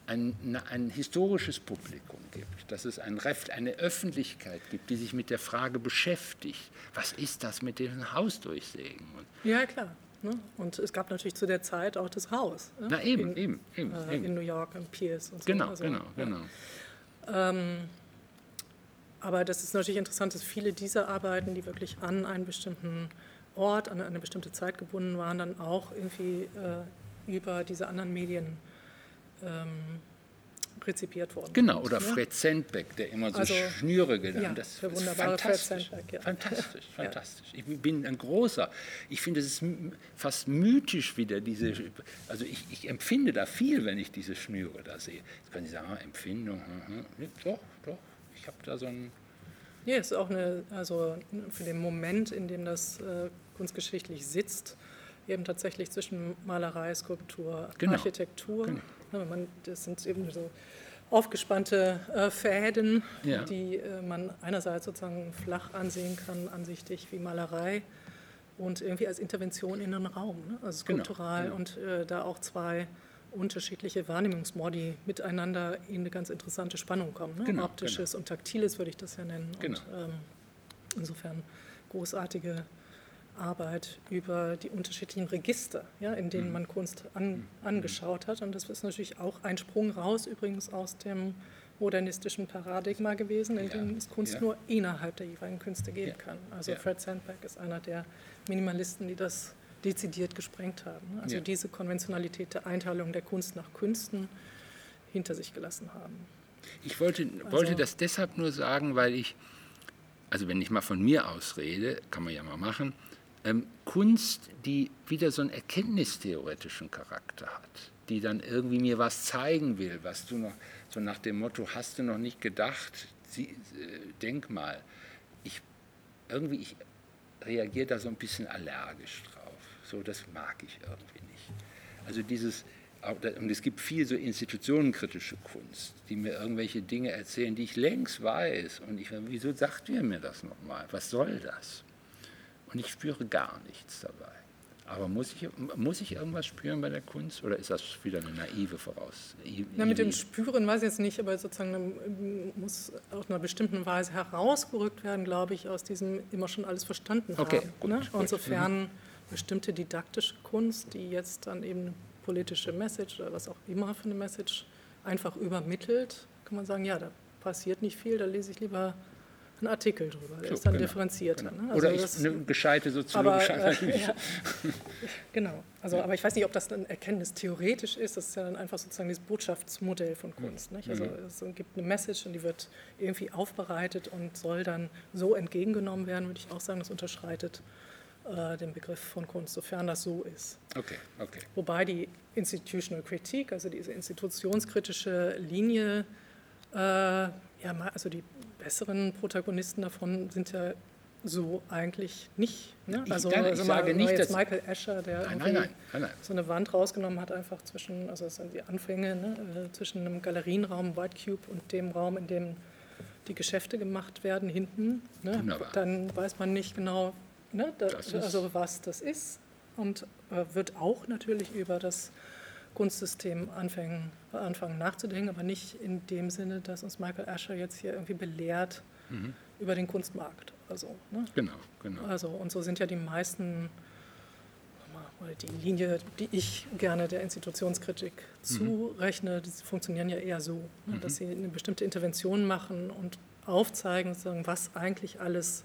ein, ein historisches Publikum gibt, dass es ein, eine Öffentlichkeit gibt, die sich mit der Frage beschäftigt, was ist das mit dem Haus durchsägen? ja, klar. Ne? Und es gab natürlich zu der Zeit auch das Haus. Ne? Na eben, in, eben, eben, äh, eben, In New York, in Pierce und so. Genau, also, genau, ja. genau. Ähm, aber das ist natürlich interessant, dass viele dieser Arbeiten, die wirklich an einen bestimmten Ort, an eine bestimmte Zeit gebunden waren, dann auch irgendwie äh, über diese anderen Medien ähm, rezipiert worden Genau, oder ja? Fred Sandbeck, der immer so also, Schnüre genommen ja, das der wunderbare Fred Sandbeck, ja. Fantastisch, fantastisch. Ich bin ein großer. Ich finde, es ist fast mythisch wieder diese, also ich, ich, empfinde da viel, wenn ich diese Schnüre da sehe. Jetzt können Sie sagen, ah, Empfindung, hm, hm. doch, doch, ich habe da so ein... Ja, es ist auch eine, also für den Moment, in dem das äh, kunstgeschichtlich sitzt, eben tatsächlich zwischen Malerei, Skulptur, genau. Architektur. Genau. Man, das sind eben so aufgespannte äh, Fäden, ja. die äh, man einerseits sozusagen flach ansehen kann, ansichtig wie Malerei und irgendwie als Intervention in den Raum, ne? also genau, skulptural genau, genau. und äh, da auch zwei unterschiedliche Wahrnehmungsmodi miteinander in eine ganz interessante Spannung kommen. Ne? Genau, Optisches genau. und Taktiles würde ich das ja nennen. Und, ähm, insofern großartige Arbeit über die unterschiedlichen Register, ja, in denen mhm. man Kunst an, mhm. angeschaut hat. Und das ist natürlich auch ein Sprung raus, übrigens aus dem modernistischen Paradigma gewesen, in ja. dem es Kunst ja. nur innerhalb der jeweiligen Künste geben ja. kann. Also Fred Sandberg ist einer der Minimalisten, die das dezidiert gesprengt haben. Also diese Konventionalität der Einteilung der Kunst nach Künsten hinter sich gelassen haben. Ich wollte, wollte also, das deshalb nur sagen, weil ich, also wenn ich mal von mir aus rede, kann man ja mal machen, ähm, Kunst, die wieder so einen erkenntnistheoretischen Charakter hat, die dann irgendwie mir was zeigen will, was du noch, so nach dem Motto, hast du noch nicht gedacht, Sie, äh, denk mal. Ich, irgendwie, ich reagiere da so ein bisschen allergisch drauf. So, das mag ich irgendwie nicht. Also dieses, und es gibt viel so institutionenkritische Kunst, die mir irgendwelche Dinge erzählen, die ich längst weiß. Und ich, wieso sagt ihr mir das nochmal? Was soll das? Und ich spüre gar nichts dabei. Aber muss ich, muss ich irgendwas spüren bei der Kunst oder ist das wieder eine naive Voraus? Na, mit dem Spüren weiß ich jetzt nicht, aber sozusagen muss auf einer bestimmten Weise herausgerückt werden, glaube ich, aus diesem immer schon alles verstanden okay, haben. Gut, ne? gut. Insofern mhm. bestimmte didaktische Kunst, die jetzt dann eben eine politische Message oder was auch immer für eine Message einfach übermittelt, kann man sagen, ja, da passiert nicht viel, da lese ich lieber einen Artikel drüber. Der so, ist dann genau, differenzierter. Genau. Ne? Also Oder ich, eine gescheite soziologische äh, ja, Genau. Also, aber ich weiß nicht, ob das ein Erkenntnis theoretisch ist. Das ist ja dann einfach sozusagen das Botschaftsmodell von Kunst. Nicht? Also mhm. es gibt eine Message und die wird irgendwie aufbereitet und soll dann so entgegengenommen werden, würde ich auch sagen, das unterschreitet äh, den Begriff von Kunst, sofern das so ist. Okay, okay. Wobei die Institutional Critique, also diese institutionskritische Linie, äh, ja, also die besseren Protagonisten davon sind ja so eigentlich nicht. Ne? Also, ich, also sage nicht, jetzt Michael Escher, der nein, nein, nein, so eine Wand rausgenommen hat, einfach zwischen, also das sind die Anfänge, ne? Äh, zwischen einem Galerienraum White Cube und dem Raum, in dem die Geschäfte gemacht werden, hinten. Ne? Dann weiß man nicht genau, ne? da, also was das ist und äh, wird auch natürlich über das Kunstsystem anfangen, anfangen nachzudenken, aber nicht in dem Sinne, dass uns Michael Asher jetzt hier irgendwie belehrt mhm. über den Kunstmarkt. Also, ne? Genau, genau. Also, und so sind ja die meisten, die Linie, die ich gerne der Institutionskritik mhm. zurechne, die funktionieren ja eher so, ne? dass mhm. sie eine bestimmte Intervention machen und aufzeigen, sozusagen, was eigentlich alles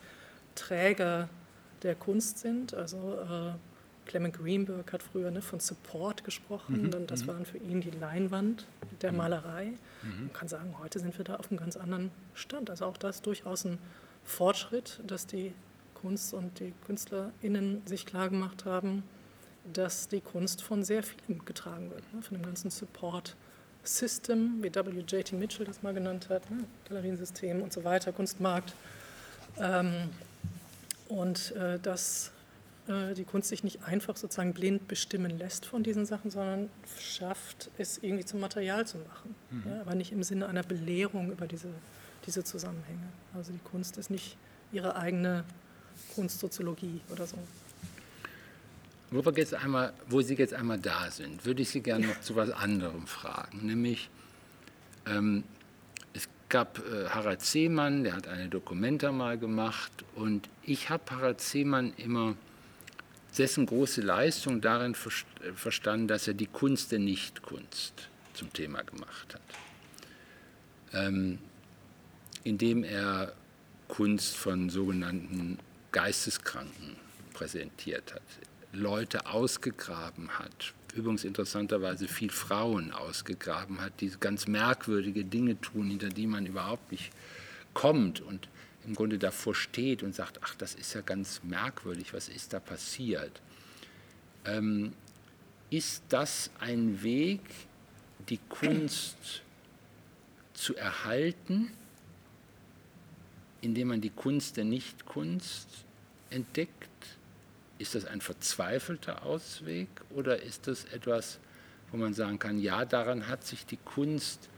Träger der Kunst sind. Also äh, Clement Greenberg hat früher ne, von Support gesprochen, mhm. das mhm. waren für ihn die Leinwand der mhm. Malerei. Mhm. Man kann sagen, heute sind wir da auf einem ganz anderen Stand. Also auch das durchaus ein Fortschritt, dass die Kunst und die KünstlerInnen sich klargemacht haben, dass die Kunst von sehr vielen getragen wird, ne, von dem ganzen Support. System, wie W.J.T. Mitchell das mal genannt hat, ne? Galeriensystem und so weiter, Kunstmarkt. Ähm, und äh, das äh, die Kunst sich nicht einfach sozusagen blind bestimmen lässt von diesen Sachen, sondern schafft, es irgendwie zum Material zu machen. Mhm. Ja, aber nicht im Sinne einer Belehrung über diese, diese Zusammenhänge. Also die Kunst ist nicht ihre eigene Kunstsoziologie oder so. Wo, wir jetzt einmal, wo Sie jetzt einmal da sind, würde ich Sie gerne noch zu etwas anderem fragen, nämlich ähm, es gab äh, Harald Seemann, der hat eine Dokumenta mal gemacht und ich habe Harald Seemann immer dessen große Leistung darin verstanden, dass er die Kunst der Nichtkunst zum Thema gemacht hat. Ähm, indem er Kunst von sogenannten Geisteskranken präsentiert hat, Leute ausgegraben hat, übrigens interessanterweise viel Frauen ausgegraben hat, die ganz merkwürdige Dinge tun, hinter die man überhaupt nicht kommt und im Grunde davor steht und sagt, ach, das ist ja ganz merkwürdig, was ist da passiert? Ähm, ist das ein Weg, die Kunst zu erhalten, indem man die Kunst der Nichtkunst entdeckt? Ist das ein verzweifelter Ausweg oder ist das etwas, wo man sagen kann, ja, daran hat sich die Kunst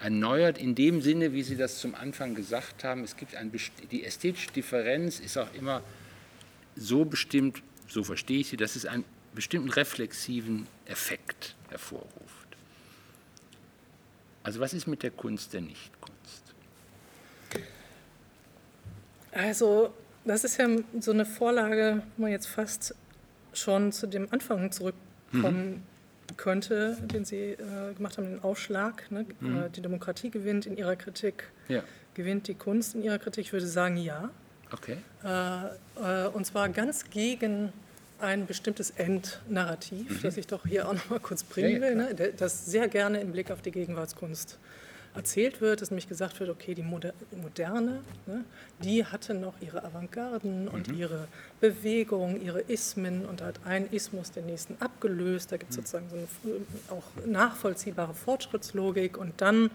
erneuert in dem Sinne, wie Sie das zum Anfang gesagt haben. Es gibt ein, die ästhetische Differenz ist auch immer so bestimmt, so verstehe ich sie, dass es einen bestimmten reflexiven Effekt hervorruft. Also was ist mit der Kunst der Nichtkunst? Also das ist ja so eine Vorlage, wo man jetzt fast schon zu dem Anfang zurückkommen mhm könnte, den Sie äh, gemacht haben, den Aufschlag. Ne? Mhm. Äh, die Demokratie gewinnt in Ihrer Kritik, ja. gewinnt die Kunst in Ihrer Kritik. Ich würde sagen, ja. Okay. Äh, äh und zwar ganz gegen ein bestimmtes Endnarrativ, mhm. das ich doch hier auch noch mal kurz bringen ja, ja, will, ne? das sehr gerne im Blick auf die Gegenwartskunst erzählt wird, dass nämlich gesagt wird, okay, die Moderne, ne, die hatte noch ihre Avantgarden mhm. und ihre Bewegung, ihre Ismen und hat ein Ismus den nächsten abgelöst. Da gibt es mhm. sozusagen so eine auch nachvollziehbare Fortschrittslogik und dann,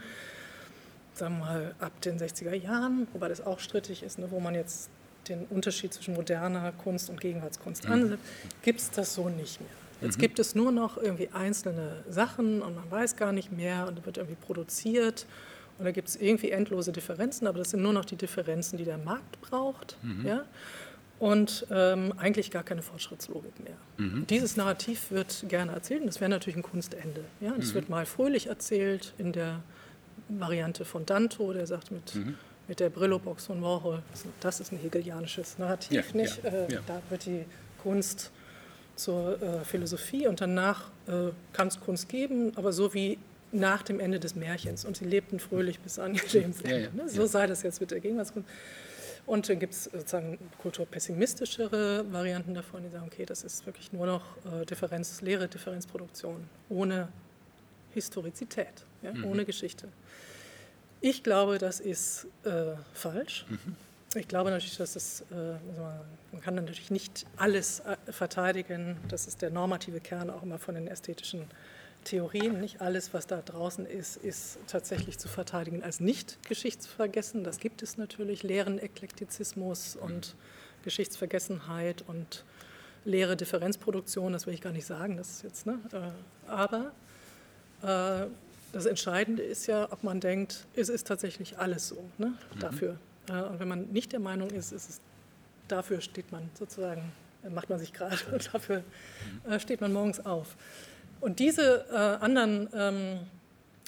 sagen wir mal, ab den 60er Jahren, wobei das auch strittig ist, ne, wo man jetzt den Unterschied zwischen moderner Kunst und Gegenwartskunst mhm. ansetzt, gibt es das so nicht mehr. Jetzt mhm. gibt es nur noch irgendwie einzelne Sachen und man weiß gar nicht mehr und wird irgendwie produziert und da gibt es irgendwie endlose Differenzen, aber das sind nur noch die Differenzen, die der Markt braucht. Mhm. Ja? und ähm, eigentlich gar keine Fortschrittslogik mehr. Mhm. Dieses Narrativ wird gerne erzählt und das wäre natürlich ein Kunstende. Ja? Das mhm. wird mal fröhlich erzählt in der Variante von Danto, der sagt mit, mhm. mit der Brillo-Box von Warhol, das ist ein hegelianisches Narrativ, ja, nicht? Ja, äh, ja. Da wird die Kunst zur äh, Philosophie und danach äh, kann es Kunst geben, aber so wie nach dem Ende des Märchens und sie lebten fröhlich bis an ihr Lebensende. Ne? So sei das jetzt mit der Gegenwartskunst. Und dann gibt es sozusagen kulturpessimistischere Varianten davon, die sagen, okay, das ist wirklich nur noch äh, Differenz, leere Differenzproduktion, ohne Historizität, ja, mhm. ohne Geschichte. Ich glaube, das ist äh, falsch. Mhm. Ich glaube natürlich, dass es, äh, man kann natürlich nicht alles äh, verteidigen. Das ist der normative Kern auch immer von den ästhetischen Theorien. Nicht alles, was da draußen ist, ist tatsächlich zu verteidigen als nicht geschichtsvergessen. Das gibt es natürlich. Leeren Eklektizismus und Geschichtsvergessenheit und leere Differenzproduktion, das will ich gar nicht sagen, das ist jetzt, ne? Äh, aber das Entscheidende ist ja, ob man denkt, es ist tatsächlich alles so ne? Mhm. dafür. Und wenn man nicht der Meinung ist, ist es, dafür steht man sozusagen, macht man sich gerade und dafür mhm. steht man morgens auf. Und diese äh, anderen ähm,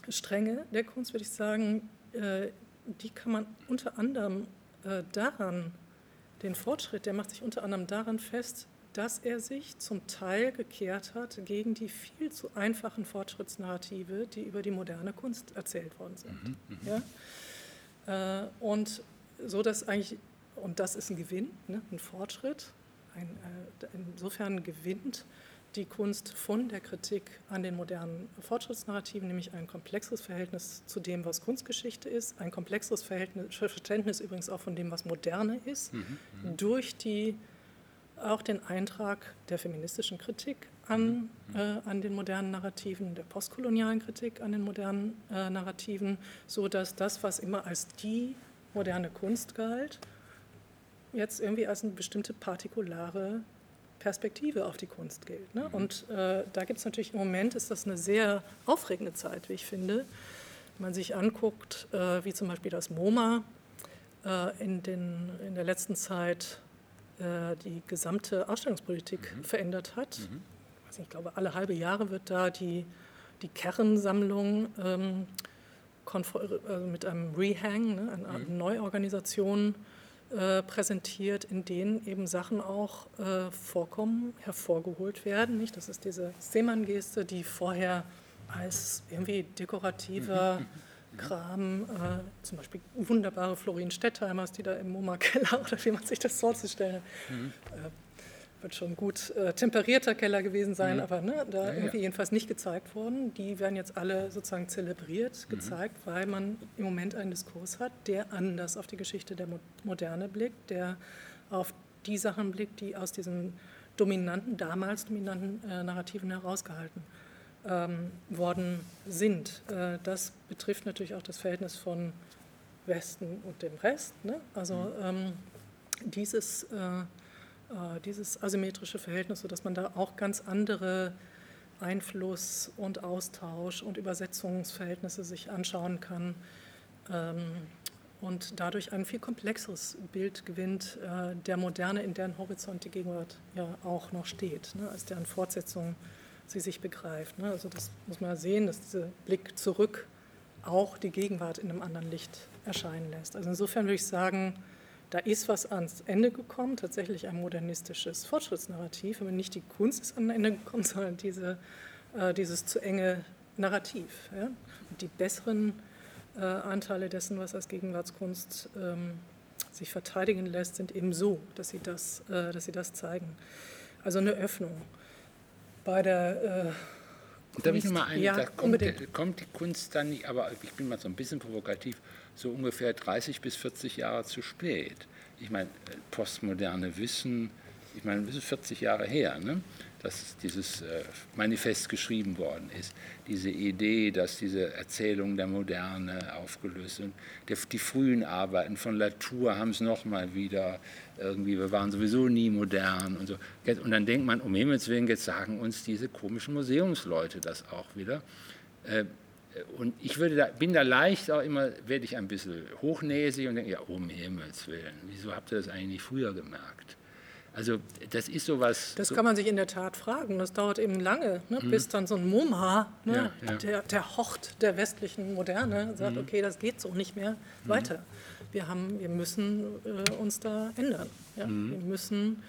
Stränge der Kunst, würde ich sagen, äh, die kann man unter anderem äh, daran, den Fortschritt, der macht sich unter anderem daran fest, dass er sich zum Teil gekehrt hat gegen die viel zu einfachen Fortschrittsnarrative, die über die moderne Kunst erzählt worden sind. Mhm, mhm. ja? Äh, und so dass eigentlich, und das ist ein Gewinn, ne, ein Fortschritt, ein, äh, insofern gewinnt die Kunst von der Kritik an den modernen Fortschrittsnarrativen, nämlich ein komplexes Verhältnis zu dem, was Kunstgeschichte ist, ein komplexes Verhältnis, Verständnis übrigens auch von dem, was Moderne ist, mhm, mhm. durch die auch den Eintrag der feministischen Kritik an, mhm, äh, an den modernen Narrativen, der postkolonialen Kritik an den modernen äh, Narrativen, sodass das, was immer als die moderne Kunst galt, jetzt irgendwie als eine bestimmte partikulare Perspektive auf die Kunst gilt. Ne? Mhm. Und äh, da gibt es natürlich im Moment, ist das eine sehr aufregende Zeit, wie ich finde. Wenn man sich anguckt, äh, wie zum Beispiel das MoMA äh, in, den, in der letzten Zeit äh, die gesamte Ausstellungspolitik mhm. verändert hat. Mhm. Also ich glaube, alle halbe Jahre wird da die, die Kernsammlung ähm, also mit einem Rehang, ne, einer mhm. Neuorganisation, äh, präsentiert, in denen eben Sachen auch äh, vorkommen, hervorgeholt werden. Nicht? Das ist diese Seemann-Geste, die vorher als irgendwie dekorativer mhm. Mhm. Kram, äh, zum Beispiel wunderbare Florin Stettheimers, die da im MoMA-Keller oder wie man sich das vorzustellen hat, mhm. Wird schon gut äh, temperierter Keller gewesen sein, mhm. aber ne, da ja, irgendwie ja. jedenfalls nicht gezeigt worden. Die werden jetzt alle sozusagen zelebriert, mhm. gezeigt, mhm. weil man im Moment einen Diskurs hat, der anders auf die Geschichte der Moderne blickt, der auf die Sachen blickt, die aus diesen dominanten, damals dominanten äh, Narrativen herausgehalten ähm, worden sind. Äh, das betrifft natürlich auch das Verhältnis von Westen und dem Rest. Ne? Also mhm. ähm, dieses äh, dieses asymmetrische Verhältnis, sodass man da auch ganz andere Einfluss und Austausch und Übersetzungsverhältnisse sich anschauen kann ähm, und dadurch ein viel komplexeres Bild gewinnt äh, der Moderne, in deren Horizont die Gegenwart ja auch noch steht, ne, als deren Fortsetzung sie sich begreift. Ne. Also das muss man sehen, dass dieser Blick zurück auch die Gegenwart in einem anderen Licht erscheinen lässt. Also insofern würde ich sagen, da ist was ans Ende gekommen, tatsächlich ein modernistisches Fortschrittsnarrativ, aber nicht die Kunst ist an Ende gekommen, sondern diese, äh, dieses zu enge Narrativ. Ja? die besseren äh, Anteile dessen, was als Gegenwartskunst ähm, sich verteidigen lässt, sind eben so, dass sie das, äh, dass sie das zeigen. Also eine Öffnung. Bei der äh, Darf ich nochmal ein, ja, da kommt, kommt, die Kunst dann nicht, aber ich bin mal so ein bisschen provokativ, so ungefähr 30 bis 40 Jahre zu spät. Ich meine, postmoderne Wissen, ich meine, das ist 40 Jahre her, ne? Dass dieses äh, Manifest geschrieben worden ist. Diese Idee, dass diese Erzählung der Moderne aufgelöst sind. Die frühen Arbeiten von Latour haben es nochmal wieder irgendwie, wir waren sowieso nie modern und so. Und dann denkt man, um Himmels Willen, jetzt sagen uns diese komischen Museumsleute das auch wieder. Äh, und ich würde da, bin da leicht auch immer, werde ich ein bisschen hochnäsig und denke, ja, um Himmels Willen, wieso habt ihr das eigentlich nicht früher gemerkt? Also das ist sowas. Das kann man sich in der Tat fragen. Das dauert eben lange, ne, mhm. bis dann so ein Mumha, ne, ja, ja. Der, der Hort der westlichen Moderne, sagt, mhm. okay, das geht so nicht mehr mhm. weiter. Wir, haben, wir müssen äh, uns da ändern. Ja? Mhm. Wir müssen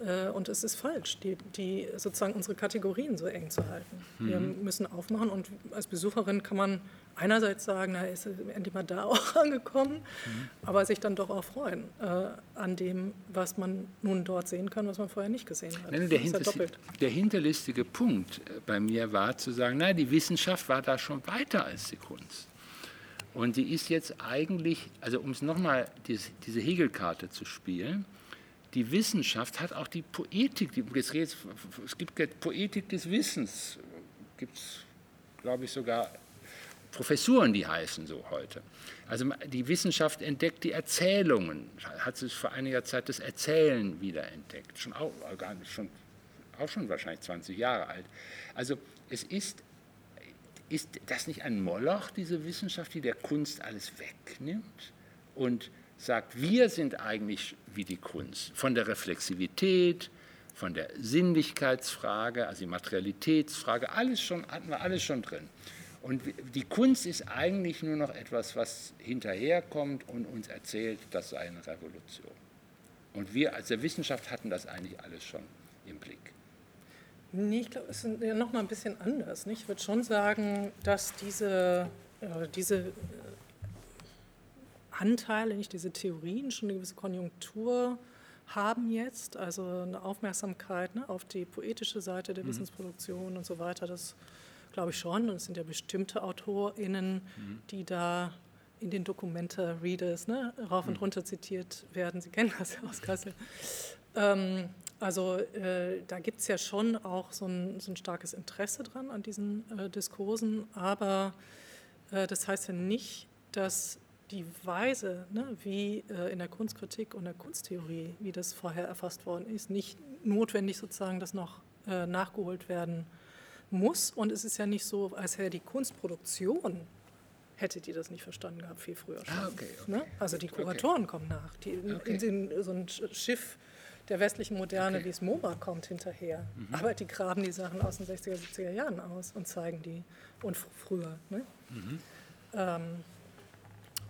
äh, und es ist falsch, die, die, sozusagen unsere Kategorien so eng zu halten. Mhm. Wir müssen aufmachen und als Besucherin kann man einerseits sagen, na, ist endlich mal da auch angekommen, mhm. aber sich dann doch auch freuen äh, an dem, was man nun dort sehen kann, was man vorher nicht gesehen hat. Nein, der, hinter, der, hinterlistige Punkt äh, bei mir war zu sagen, na, die Wissenschaft war da schon weiter als die Kunst. Und die ist jetzt eigentlich, also um es nochmal, diese, diese Hegelkarte zu spielen, die Wissenschaft hat auch die Poetik, die, es gibt Poetik des Wissens, gibt es, glaube ich, sogar Professuren, die heißen so heute. Also die Wissenschaft entdeckt die Erzählungen, hat sich vor einiger Zeit das Erzählen wiederentdeckt, schon auch, schon, auch schon wahrscheinlich 20 Jahre alt. Also es ist, ist das nicht ein Moloch, diese Wissenschaft, die der Kunst alles wegnimmt und sagt, wir sind eigentlich wie die Kunst. Von der Reflexivität, von der Sinnlichkeitsfrage, also die Materialitätsfrage, alles schon, hatten wir alles schon drin. Und die Kunst ist eigentlich nur noch etwas, was hinterherkommt und uns erzählt, das sei eine Revolution. Und wir als der Wissenschaft hatten das eigentlich alles schon im Blick. Nee, ich glaube, es ist ja noch mal ein bisschen anders. Nicht? Ich würde schon sagen, dass diese, äh, diese Anteile, nicht diese Theorien, schon eine gewisse Konjunktur haben jetzt, also eine Aufmerksamkeit ne, auf die poetische Seite der mhm. Wissensproduktion und so weiter, das glaube ich schon. Und es sind ja bestimmte AutorInnen, mhm. die da in den Dokumenta-Readers ne, rauf und mhm. runter zitiert werden. Sie kennen das ja aus Kassel. Ähm, also äh, da gibt es ja schon auch so ein, so ein, starkes Interesse dran an diesen äh, Diskursen, aber äh, das heißt ja nicht, dass die Weise, ne, wie äh, in der Kunstkritik und der Kunsttheorie, wie das vorher erfasst worden ist, nicht notwendig sozusagen, dass noch äh, nachgeholt werden muss. Und es ist ja nicht so, als hätte die Kunstproduktion hätte die das nicht verstanden gehabt, viel früher schon. Ah, okay, okay. Ne? Also die Kuratoren okay. kommen nach. Die, in, in, so ein Schiff der westlichen Moderne wie es MoMA kommt hinterher. Mhm. Aber die graben die Sachen aus den 60er, 70er Jahren aus und zeigen die und früher. Ne? Mhm. Ähm,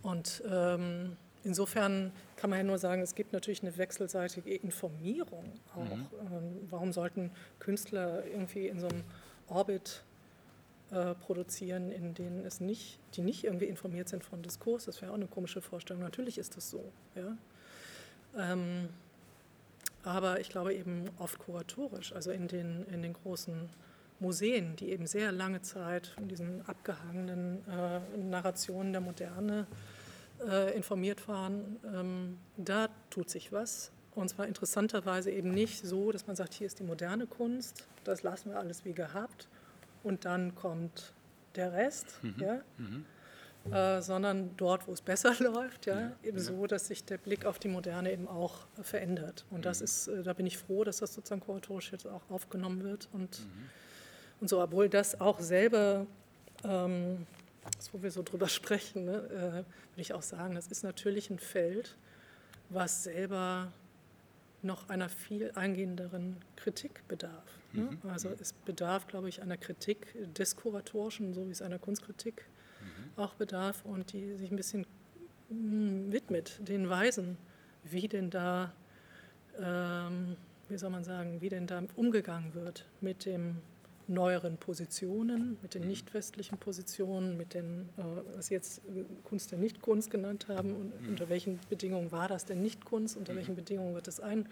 und ähm, insofern kann man ja nur sagen, es gibt natürlich eine wechselseitige Informierung auch. Mhm. Ähm, warum sollten Künstler irgendwie in so einem Orbit äh, produzieren, in denen es nicht, die nicht irgendwie informiert sind von Diskurs? Das wäre auch eine komische Vorstellung. Natürlich ist das so. Ja? Ähm, aber ich glaube eben oft kuratorisch, also in den, in den großen Museen, die eben sehr lange Zeit von diesen abgehangenen äh, Narrationen der Moderne äh, informiert waren, ähm, da tut sich was. Und zwar interessanterweise eben nicht so, dass man sagt, hier ist die moderne Kunst, das lassen wir alles wie gehabt und dann kommt der Rest, mhm. ja? Mhm. Äh, sondern dort, wo es besser läuft, ja, ja eben ja. so, dass sich der Blick auf die Moderne eben auch verändert. Und das mhm. ist, äh, da bin ich froh, dass das sozusagen kuratorisch jetzt auch aufgenommen wird und, mhm. und so, obwohl das auch selber ähm, das, wo wir so drüber sprechen, ne, äh, würde ich auch sagen, das ist natürlich ein Feld, was selber noch einer viel eingehenderen Kritik bedarf. Ne? Mhm. Also es bedarf, glaube ich, einer Kritik des Kuratorischen, so wie es einer Kunstkritik mhm. auch bedarf und die sich ein bisschen mh, widmet den Weisen, wie denn da, ähm, wie soll man sagen, wie denn da umgegangen wird mit dem neueren Positionen, mit den mhm. nicht-westlichen Positionen, mit den, äh, was Sie jetzt äh, Kunst der Nicht-Kunst genannt haben, und mhm. unter welchen Bedingungen war das denn Nicht-Kunst, unter mhm. welchen Bedingungen wird es ein,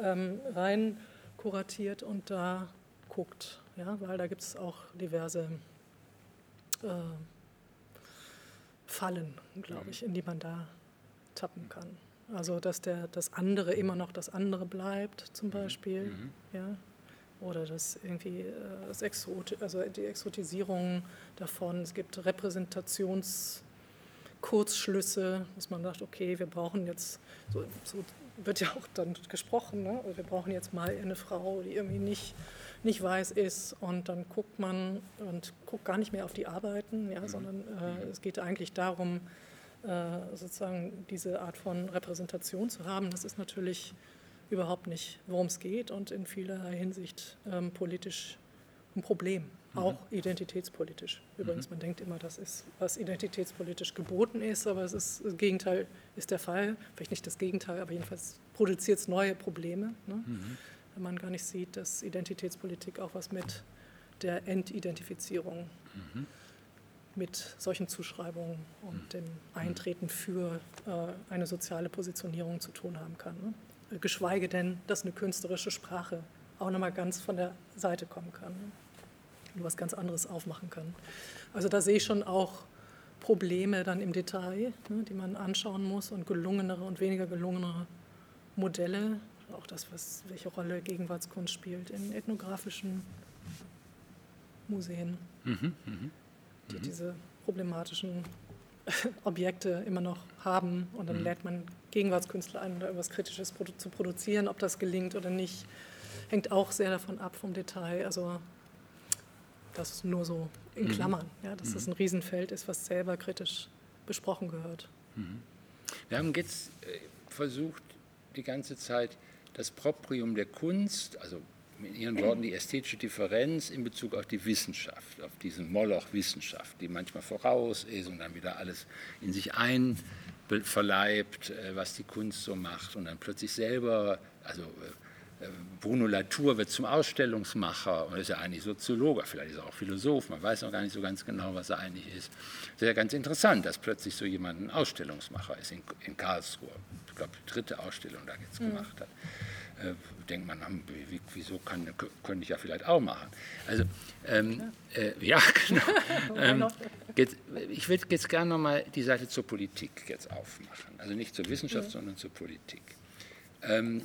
ähm, rein kuratiert und da guckt, ja, weil da gibt es auch diverse äh, Fallen, glaube ich, in die man da tappen kann. Also dass der, das andere immer noch das andere bleibt, zum Beispiel. Mhm. Ja, oder das irgendwie äh, das Exot, also die Exotisierung davon. Es gibt Repräsentationskurzschlüsse, dass man sagt, okay, wir brauchen jetzt, so, so wird ja auch dann gesprochen, ne? wir brauchen jetzt mal eine Frau, die irgendwie nicht, nicht weiß ist und dann guckt man und guckt gar nicht mehr auf die Arbeiten, ja, mhm. sondern äh, es geht eigentlich darum, äh, sozusagen diese Art von Repräsentation zu haben. Das ist natürlich überhaupt nicht, worum es geht und in vielerlei Hinsicht ähm, politisch ein Problem, mhm. auch identitätspolitisch. Übrigens, mhm. man denkt immer, das ist, was identitätspolitisch geboten ist, aber es ist, das Gegenteil ist der Fall. Vielleicht nicht das Gegenteil, aber jedenfalls produziert es neue Probleme. Ne? Mhm. Wenn man gar nicht sieht, dass Identitätspolitik auch was mit der Entidentifizierung mhm mit solchen Zuschreibungen und dem Eintreten für äh, eine soziale Positionierung zu tun haben kann. Ne? Geschweige denn, dass eine künstlerische Sprache auch nochmal ganz von der Seite kommen kann und was ganz anderes aufmachen kann. Also da sehe ich schon auch Probleme dann im Detail, ne, die man anschauen muss und gelungenere und weniger gelungenere Modelle, auch das, was, welche Rolle Gegenwartskunst spielt in ethnografischen Museen. Mhm, mh die mhm. diese problematischen Objekte immer noch haben. Und dann mhm. lädt man Gegenwartskünstler ein, da etwas Kritisches zu produzieren. Ob das gelingt oder nicht, hängt auch sehr davon ab vom Detail. Also das nur so in mhm. Klammern, ja, dass das mhm. ein Riesenfeld ist, was selber kritisch besprochen gehört. Mhm. Wir haben jetzt äh, versucht, die ganze Zeit das Proprium der Kunst, also in Ihren Worten die ästhetische Differenz in Bezug auf die Wissenschaft, auf diesen Moloch Wissenschaft, die manchmal voraus ist und dann wieder alles in sich ein verleibt, äh, was die Kunst so macht und dann plötzlich selber, also äh, äh, Bruno Latour wird zum Ausstellungsmacher und ist ja eigentlich Soziologe, vielleicht ist er auch Philosoph, man weiß noch gar nicht so ganz genau, was er eigentlich ist. Das ist ja ganz interessant, dass plötzlich so jemand ein Ausstellungsmacher ist in, in Karlsruhe. Ich glaube, die dritte Ausstellung da jetzt mhm. gemacht hat denkt man, wieso kann, könnte ich ja vielleicht auch machen. Also, ähm, äh, ja, genau. ähm, jetzt, ich würde jetzt gerne nochmal die Seite zur Politik jetzt aufmachen. Also nicht zur Wissenschaft, ja. sondern zur Politik. Ähm,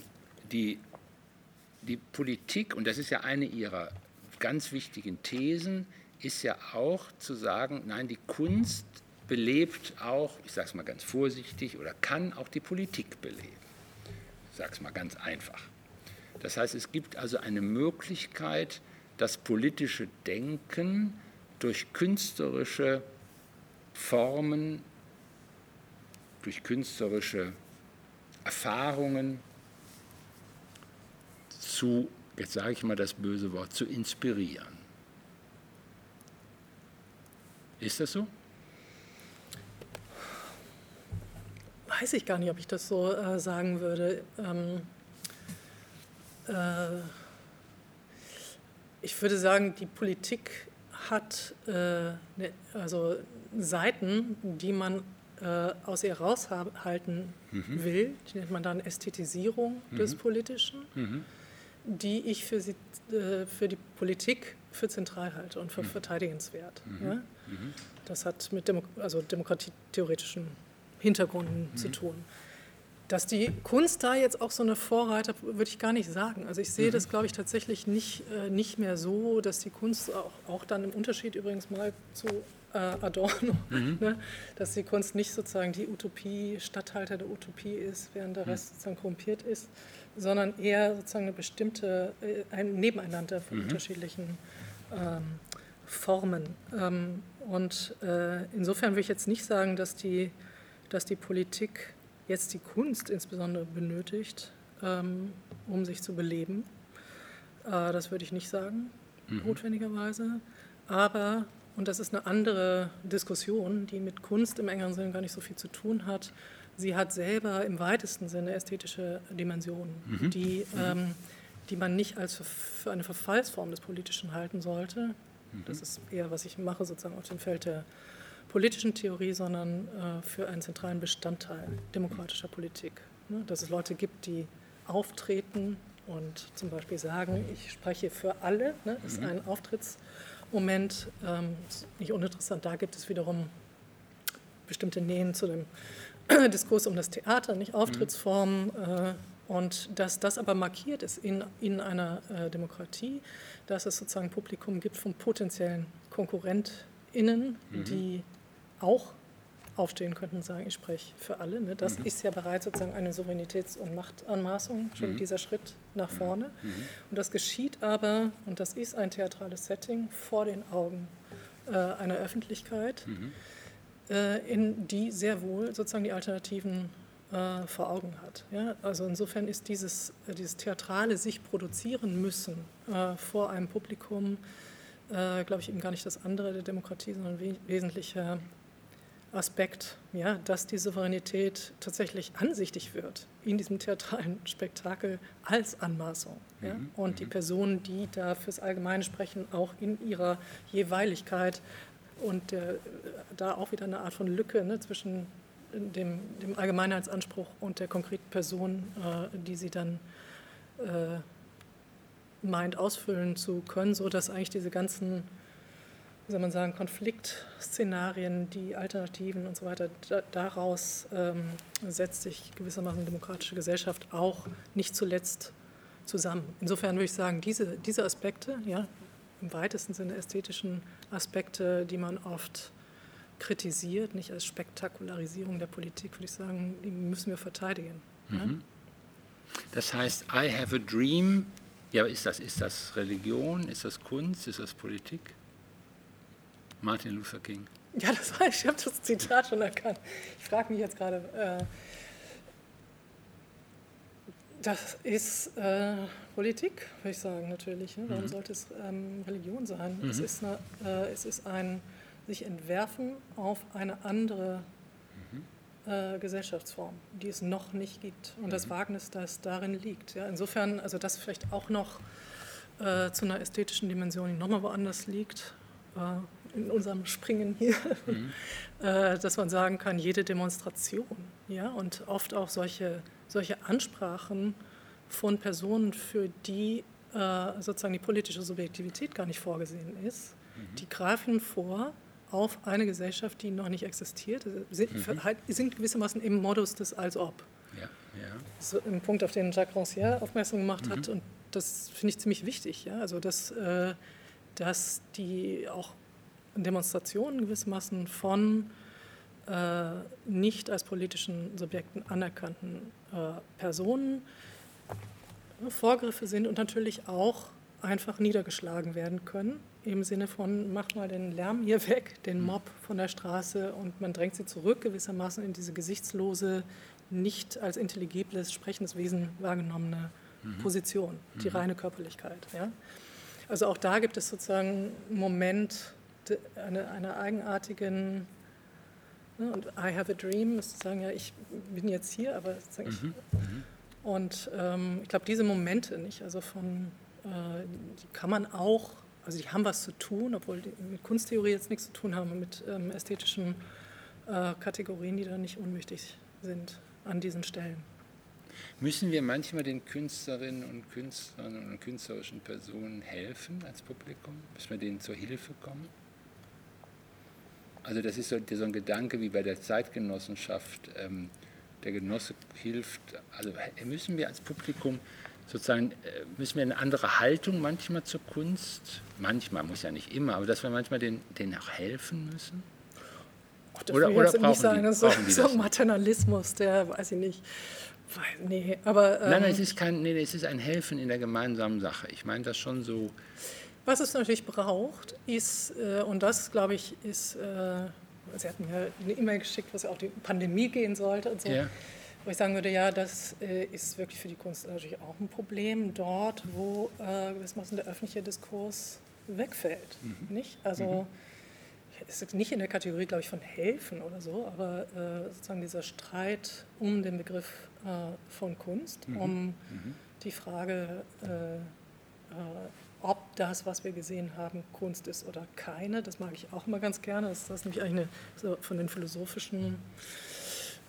die, die Politik, und das ist ja eine ihrer ganz wichtigen Thesen, ist ja auch zu sagen, nein, die Kunst belebt auch, ich sage es mal ganz vorsichtig, oder kann auch die Politik beleben. Sage es mal ganz einfach. Das heißt, es gibt also eine Möglichkeit, das politische Denken durch künstlerische Formen, durch künstlerische Erfahrungen zu, jetzt sage ich mal das böse Wort, zu inspirieren. Ist das so? Weiß ich gar nicht, ob ich das so äh, sagen würde. Ähm, äh, ich würde sagen, die Politik hat äh, ne, also Seiten, die man äh, aus ihr raushalten mhm. will, die nennt man dann Ästhetisierung mhm. des Politischen, mhm. die ich für, sie, äh, für die Politik für zentral halte und für mhm. verteidigenswert. Mhm. Ja? Mhm. Das hat mit Demo also demokratietheoretischen Hintergründen mhm. zu tun. Dass die Kunst da jetzt auch so eine Vorreiter, würde ich gar nicht sagen. Also ich sehe mhm. das, glaube ich, tatsächlich nicht, äh, nicht mehr so, dass die Kunst auch, auch dann im Unterschied übrigens mal zu äh, Adorno, mhm. ne, dass die Kunst nicht sozusagen die Utopie, Statthalter der Utopie ist, während der mhm. Rest sozusagen korrumpiert ist, sondern eher sozusagen eine bestimmte, äh, ein Nebeneinander von mhm. unterschiedlichen ähm, Formen. Ähm, und äh, insofern würde ich jetzt nicht sagen, dass die dass die Politik jetzt die Kunst insbesondere benötigt, ähm, um sich zu beleben. Äh, das würde ich nicht sagen, mhm. notwendigerweise. Aber, und das ist eine andere Diskussion, die mit Kunst im engeren Sinne gar nicht so viel zu tun hat, sie hat selber im weitesten Sinne ästhetische Dimensionen, mhm. die, mhm. ähm, die man nicht als für eine Verfallsform des Politischen halten sollte. Mhm. Das ist eher, was ich mache, sozusagen auf dem Feld der politischen Theorie, sondern äh, für einen zentralen Bestandteil demokratischer Politik. Ne? Dass es Leute gibt, die auftreten und zum Beispiel sagen, ich spreche für alle, ne? ist mhm. ein Auftrittsmoment, ähm, nicht uninteressant, da gibt es wiederum bestimmte Nähen zu dem Diskurs um das Theater, nicht Auftrittsformen. Äh, und dass das aber markiert ist in, in einer äh, Demokratie, dass es sozusagen ein Publikum gibt von potenziellen KonkurrentInnen, mhm. die auch aufstehen könnten und sagen, ich spreche für alle. Ne? Das mhm. ist ja bereits sozusagen eine Souveränitäts- und Machtanmaßung, schon mhm. dieser Schritt nach mhm. vorne. Mhm. Und das geschieht aber, und das ist ein theatrales Setting, vor den Augen äh, einer Öffentlichkeit, mhm. äh, in die sehr wohl sozusagen die alternativen äh, vor Augen hat. Ja? Also insofern ist dieses, äh, dieses theatrale sich produzieren müssen äh, vor einem Publikum, äh, glaube ich, eben gar nicht das andere der Demokratie, sondern ein wesentlicher Aspekt, ja, dass die Souveränität tatsächlich ansichtig wird in diesem theatralen Spektakel als Anmaßung. Ja? Mhm. Und die mhm. Personen, die da fürs Allgemeine sprechen, auch in ihrer Jeweiligkeit und der, da auch wieder eine Art von Lücke ne, zwischen dem, dem, Allgemeinheitsanspruch und der konkreten Person, äh, die sie dann äh, meint ausfüllen zu können, sodass eigentlich diese ganzen soll man sagen, Konfliktszenarien, die Alternativen und so weiter, da, daraus ähm, setzt sich gewissermaßen demokratische Gesellschaft auch nicht zuletzt zusammen. Insofern würde ich sagen, diese, diese Aspekte, ja, im weitesten Sinne ästhetischen Aspekte, die man oft kritisiert, nicht als Spektakularisierung der Politik, würde ich sagen, die müssen wir verteidigen. Mhm. Ja? Das heißt, I have a dream, ja, ist das, ist das Religion, ist das Kunst, ist das Politik? Martin Luther King. Ja, das war, ich habe das Zitat schon erkannt. Ich frage mich jetzt gerade, äh, das ist äh, Politik, würde ich sagen, natürlich. Ne? Warum mhm. sollte es ähm, Religion sein? Mhm. Es, ist eine, äh, es ist ein sich entwerfen auf eine andere mhm. äh, Gesellschaftsform, die es noch nicht gibt. Und das mhm. Wagnis, das darin liegt. Ja? Insofern, also das vielleicht auch noch äh, zu einer ästhetischen Dimension, die nochmal woanders liegt. Äh, in unserem Springen hier, mhm. Äh, dass man sagen kann, jede Demonstration ja, und oft auch solche, solche Ansprachen von Personen, für die äh, sozusagen die politische Subjektivität gar nicht vorgesehen ist, mhm. die greifen vor auf eine Gesellschaft, die noch nicht existiert, sind, mhm. Halt, sind gewissermaßen im Modus des Als-Ob. Ja, ja. Das ist ein Punkt, auf den Jacques Rancière aufmerksam gemacht hat mhm. und das finde ich ziemlich wichtig. Ja? Also, dass, äh, dass die auch Demonstrationen gewissermaßen von äh, nicht als politischen Subjekten anerkannten äh, Personen äh, Vorgriffe sind und natürlich auch einfach niedergeschlagen werden können, im Sinne von, mach mal den Lärm hier weg, den mhm. Mob von der Straße und man drängt sie zurück gewissermaßen in diese gesichtslose, nicht als intelligibles, sprechendes Wesen wahrgenommene mhm. Position, die mhm. reine Körperlichkeit. Ja? Also auch da gibt es sozusagen einen Moment einer eine eigenartigen, ne, und I have a dream, ist zu sagen, ja, ich bin jetzt hier, aber mhm. ich, mhm. und ähm, ich glaube, diese Momente nicht, also von, äh, die kann man auch, also die haben was zu tun, obwohl die mit Kunsttheorie jetzt nichts zu tun haben, mit ähm, ästhetischen äh, Kategorien, die da nicht unwichtig sind an diesen Stellen. Müssen wir manchmal den Künstlerinnen und Künstlern und künstlerischen Personen helfen als Publikum? Müssen wir denen zur Hilfe kommen? Also das ist so, so ein Gedanke wie bei der Zeitgenossenschaft. Ähm, der Genosse hilft, also müssen wir als Publikum sozusagen, äh, müssen wir eine andere Haltung manchmal zur Kunst, manchmal, muss ja nicht immer, aber dass wir manchmal denen, denen auch helfen müssen? Ach, das oder will oder brauchen nicht sagen, die, so, so ein Maternalismus, der, weiß ich nicht, nee, aber... Ähm, nein, nein, es ist, kein, nee, es ist ein Helfen in der gemeinsamen Sache. Ich meine das schon so... Was es natürlich braucht, ist, äh, und das glaube ich, ist, äh, Sie hatten mir eine E-Mail geschickt, was ja auch die Pandemie gehen sollte und so. Ja. Wo ich sagen würde, ja, das äh, ist wirklich für die Kunst natürlich auch ein Problem, dort, wo äh, gewissermaßen der öffentliche Diskurs wegfällt. Mhm. Nicht? Also, mhm. es ist nicht in der Kategorie, glaube ich, von helfen oder so, aber äh, sozusagen dieser Streit um den Begriff äh, von Kunst, mhm. um mhm. die Frage, ob das, was wir gesehen haben, Kunst ist oder keine. Das mag ich auch immer ganz gerne. Das ist nämlich eigentlich eine, so von den philosophischen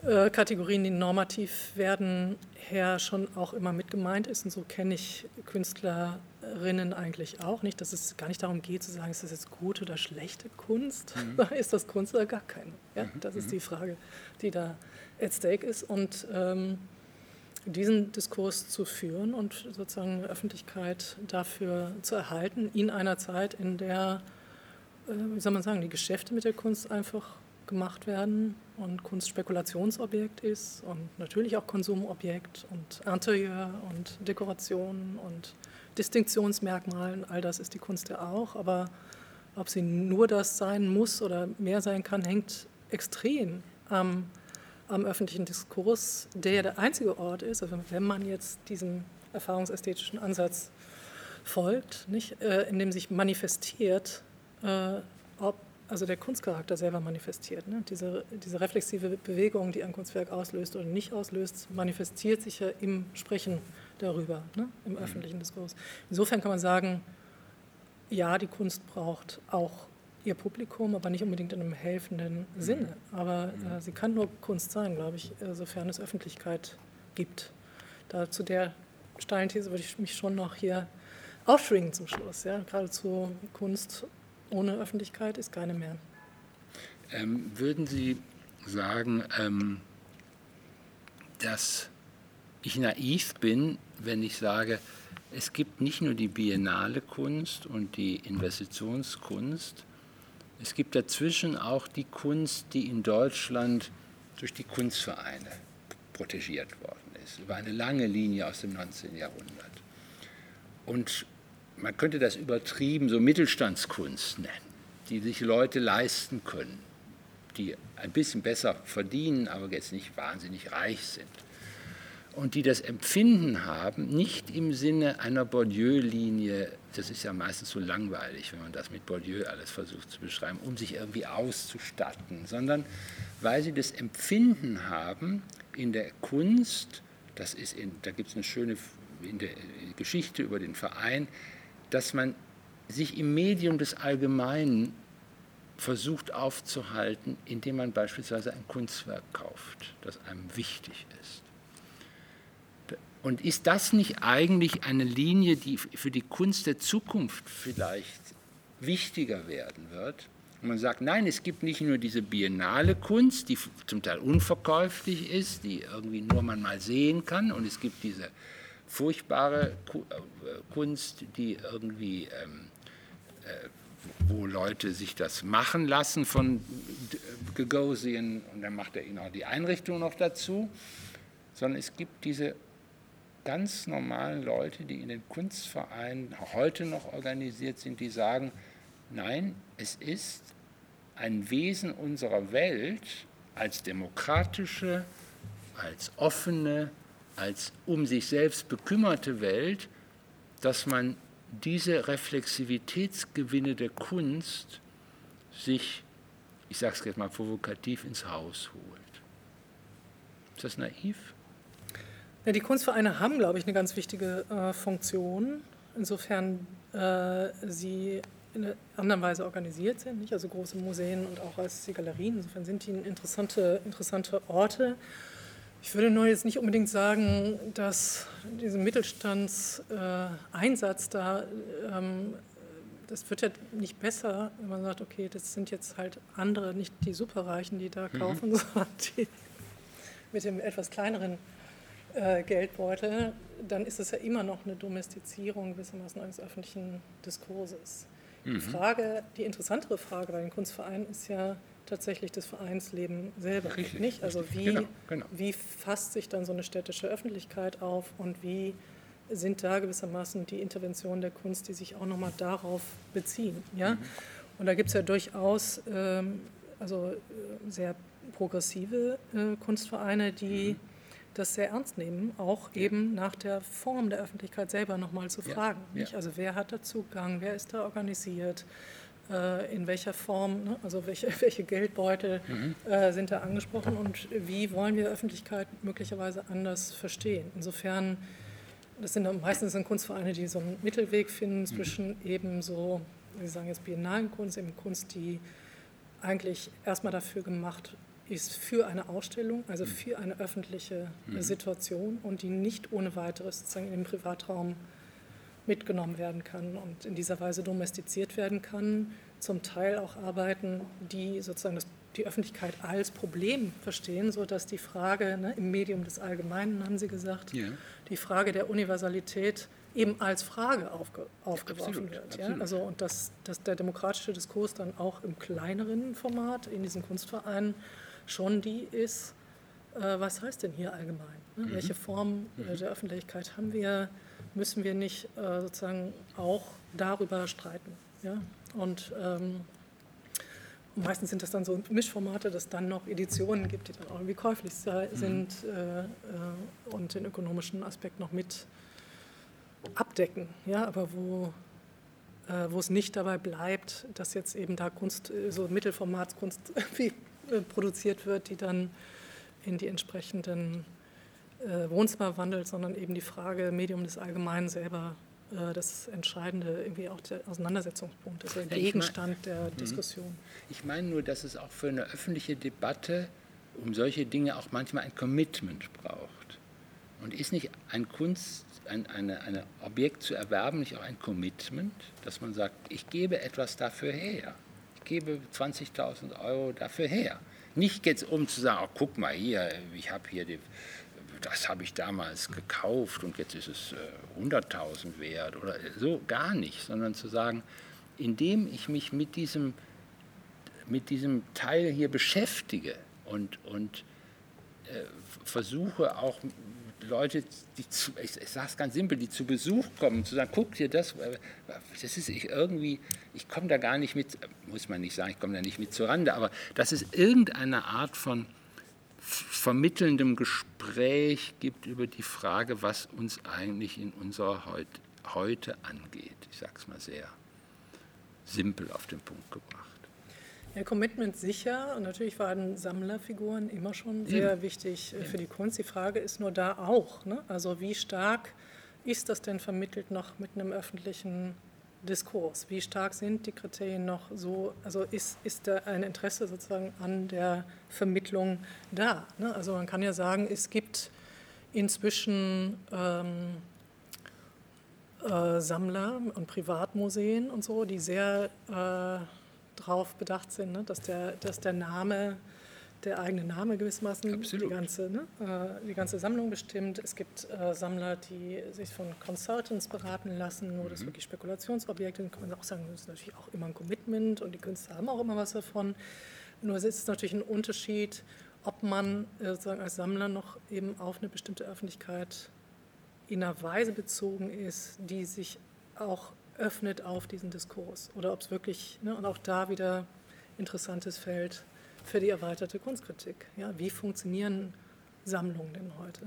äh, Kategorien, die normativ werden, her schon auch immer mit gemeint ist. Und so kenne ich Künstlerinnen eigentlich auch. Nicht, dass es gar nicht darum geht, zu sagen, ist das jetzt gute oder schlechte Kunst? Mhm. ist das Kunst oder gar keine? Ja, mhm. das ist mhm. die Frage, die da at stake ist. Und ähm, diesen Diskurs zu führen und sozusagen Öffentlichkeit dafür zu erhalten in einer Zeit, in der, äh, wie soll man sagen, die Geschäfte mit der Kunst einfach gemacht werden und Kunst Spekulationsobjekt ist und natürlich auch Konsumobjekt und Interieur und Dekoration und Distinktionsmerkmalen, all das ist die Kunst ja auch, aber ob sie nur das sein muss oder mehr sein kann, hängt extrem am am öffentlichen Diskurs, der der einzige Ort ist, also wenn man jetzt diesem erfahrungsästhetischen Ansatz folgt, nicht, äh, in dem sich manifestiert, äh, ob also der Kunstcharakter selber manifestiert. Ne? Diese, diese reflexive Bewegung, die ein Kunstwerk auslöst oder nicht auslöst, manifestiert sich ja im Sprechen darüber, ne? im mhm. öffentlichen Diskurs. Insofern kann man sagen, ja, die Kunst braucht auch ihr Publikum, aber nicht unbedingt in einem helfenden mhm. Sinne. Aber äh, sie kann nur Kunst sein, glaube ich, äh, sofern es Öffentlichkeit gibt. Da zu der steilen These würde ich mich schon noch hier aufschwingen zum Schluss. Ja? Geradezu Kunst ohne Öffentlichkeit ist keine mehr. Ähm, würden Sie sagen, ähm, dass ich naiv bin, wenn ich sage, es gibt nicht nur die biennale Kunst und die Investitionskunst, es gibt dazwischen auch die Kunst, die in Deutschland durch die Kunstvereine protegiert worden ist, über eine lange Linie aus dem 19. Jahrhundert. Und man könnte das übertrieben so Mittelstandskunst nennen, die sich Leute leisten können, die ein bisschen besser verdienen, aber jetzt nicht wahnsinnig reich sind und die das Empfinden haben, nicht im Sinne einer Bourdieu-Linie, das ist ja meistens so langweilig, wenn man das mit Bourdieu alles versucht zu beschreiben, um sich irgendwie auszustatten, sondern weil sie das Empfinden haben, in der Kunst, das ist in, da gibt es eine schöne in der Geschichte über den Verein, dass man sich im Medium des Allgemeinen versucht aufzuhalten, indem man beispielsweise ein Kunstwerk kauft, das einem wichtig ist. Und ist das nicht eigentlich eine Linie, die für die Kunst der Zukunft vielleicht wichtiger werden wird? Und man sagt, nein, es gibt nicht nur diese biennale Kunst, die zum Teil unverkäuflich ist, die irgendwie nur man mal sehen kann, und es gibt diese furchtbare äh, Kunst, die irgendwie, ähm, äh, wo Leute sich das machen lassen von Gagosian. Und dann macht er ihnen auch die Einrichtung noch dazu, sondern es gibt diese ganz normalen Leute, die in den Kunstvereinen heute noch organisiert sind, die sagen, nein, es ist ein Wesen unserer Welt als demokratische, als offene, als um sich selbst bekümmerte Welt, dass man diese Reflexivitätsgewinne der Kunst sich, ich sage es jetzt mal provokativ, ins Haus holt. Ist das naiv? Ja, die Kunstvereine haben, glaube ich, eine ganz wichtige äh, Funktion, insofern äh, sie in einer anderen Weise organisiert sind, nicht? also große Museen und auch als die Galerien. Insofern sind die interessante, interessante Orte. Ich würde nur jetzt nicht unbedingt sagen, dass dieser Mittelstandseinsatz äh, da, ähm, das wird ja nicht besser, wenn man sagt, okay, das sind jetzt halt andere, nicht die Superreichen, die da mhm. kaufen, mhm. sondern die mit dem etwas kleineren äh, Geldbeutel, dann ist es ja immer noch eine Domestizierung gewissermaßen eines öffentlichen Diskurses. Mhm. Die Frage, die interessantere Frage bei den Kunstvereinen ist ja tatsächlich das Vereinsleben selber, richtig, nicht? Also wie, genau, genau. wie fasst sich dann so eine städtische Öffentlichkeit auf und wie sind da gewissermaßen die Interventionen der Kunst, die sich auch nochmal darauf beziehen, ja? Mhm. Und da gibt es ja durchaus ähm, also äh, sehr progressive äh, Kunstvereine, die mhm das sehr ernst nehmen, auch eben nach der Form der Öffentlichkeit selber nochmal zu fragen. Ja, ja. Also wer hat da Zugang, wer ist da organisiert, äh, in welcher Form, ne? also welche, welche Geldbeutel mhm. äh, sind da angesprochen und wie wollen wir Öffentlichkeit möglicherweise anders verstehen. Insofern, das sind meistens sind Kunstvereine, die so einen Mittelweg finden mhm. zwischen mhm. eben so, Sie sagen jetzt biennalen Kunst, eben Kunst, die eigentlich erstmal dafür gemacht ist für eine Ausstellung, also mhm. für eine öffentliche mhm. Situation und die nicht ohne weiteres sozusagen in den Privatraum mitgenommen werden kann und in dieser Weise domestiziert werden kann. Zum Teil auch Arbeiten, die sozusagen das, die Öffentlichkeit als Problem verstehen, sodass die Frage ne, im Medium des Allgemeinen, haben Sie gesagt, ja. die Frage der Universalität eben als Frage aufge, aufgeworfen absolut, wird. Ja? Also, und dass, dass der demokratische Diskurs dann auch im kleineren Format in diesen Kunstvereinen schon die ist, äh, was heißt denn hier allgemein? Ne? Mhm. Welche Form äh, mhm. der Öffentlichkeit haben wir? Müssen wir nicht äh, sozusagen auch darüber streiten? Ja? Und, ähm, meistens sind das dann so Mischformate, dass es dann noch Editionen gibt, die dann auch irgendwie käuflich mhm. sind äh, äh, und den ökonomischen Aspekt noch mit abdecken. Ja, aber wo, äh, wo es nicht dabei bleibt, dass jetzt eben da Kunst, äh, so Mittelformatskunst äh, produziert wird, die dann in die entsprechenden äh, Wohnzimmer wandelt, sondern eben die Frage Medium des Allgemeinen selber äh, das Entscheidende, irgendwie auch der Auseinandersetzungspunkt ist, der ja, Gegenstand mein, der mhm. Diskussion. Ich meine nur, dass es auch für eine öffentliche Debatte um solche Dinge auch manchmal ein Commitment braucht. Und ist nicht ein Kunst, ein eine, eine Objekt zu erwerben, nicht auch ein Commitment, dass man sagt, ich gebe etwas dafür her. Gebe 20.000 Euro dafür her. Nicht jetzt um zu sagen, oh, guck mal hier, ich habe hier die das habe ich damals gekauft und jetzt ist es äh, 100.000 wert oder so, gar nicht, sondern zu sagen, indem ich mich mit diesem, mit diesem Teil hier beschäftige und, und äh, versuche auch Leute, die zu, ich, ich sage es ganz simpel, die zu Besuch kommen, zu sagen, guck dir das, äh, das ist ich irgendwie, ich komme da gar nicht mit, muss man nicht sagen, ich komme da nicht mit zur Rande, aber das ist irgendeine Art von vermittelndem Gespräch gibt über die Frage, was uns eigentlich in unserer Heut, heute angeht. Ich sage es mal sehr simpel auf den Punkt gebracht. Ja, Commitment sicher und natürlich waren Sammlerfiguren immer schon sehr ja. wichtig ja. für die Kunst. Die Frage ist nur da auch, ne? also wie stark ist das denn vermittelt noch mit einem öffentlichen Diskurs? Wie stark sind die Kriterien noch so, also ist, ist da ein Interesse sozusagen an der Vermittlung da? Ne? Also man kann ja sagen, es gibt inzwischen ähm, äh, Sammler und Privatmuseen und so, die sehr äh, darauf bedacht sind, ne? dass, der, dass der Name der eigene Name gewissermaßen die ganze, ne, äh, die ganze Sammlung bestimmt. Es gibt äh, Sammler, die sich von Consultants beraten lassen, wo mhm. das wirklich Spekulationsobjekte sind. Kann man auch sagen, das ist natürlich auch immer ein Commitment und die Künstler haben auch immer was davon. Nur es ist natürlich ein Unterschied, ob man äh, sozusagen als Sammler noch eben auf eine bestimmte Öffentlichkeit in einer Weise bezogen ist, die sich auch öffnet auf diesen Diskurs oder ob es wirklich, ne, und auch da wieder interessantes Feld für die erweiterte Kunstkritik. Ja, wie funktionieren Sammlungen denn heute?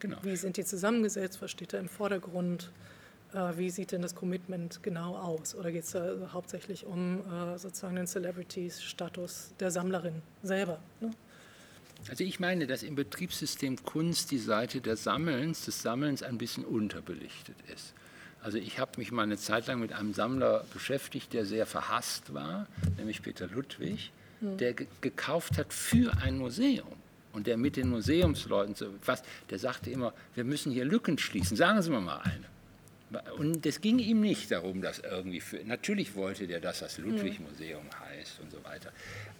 Genau. Wie sind die zusammengesetzt? Was steht da im Vordergrund? Äh, wie sieht denn das Commitment genau aus? Oder geht es da hauptsächlich um äh, sozusagen den Celebrities-Status der Sammlerin selber? Ne? Also ich meine, dass im Betriebssystem Kunst die Seite des Sammelns, des Sammelns ein bisschen unterbelichtet ist. Also ich habe mich mal eine Zeit lang mit einem Sammler beschäftigt, der sehr verhasst war, nämlich Peter Ludwig der gekauft hat für ein Museum und der mit den Museumsleuten so was, der sagte immer, wir müssen hier Lücken schließen, sagen Sie mir mal eine. Und es ging ihm nicht darum, dass irgendwie für, natürlich wollte der, dass das Ludwig-Museum heißt und so weiter.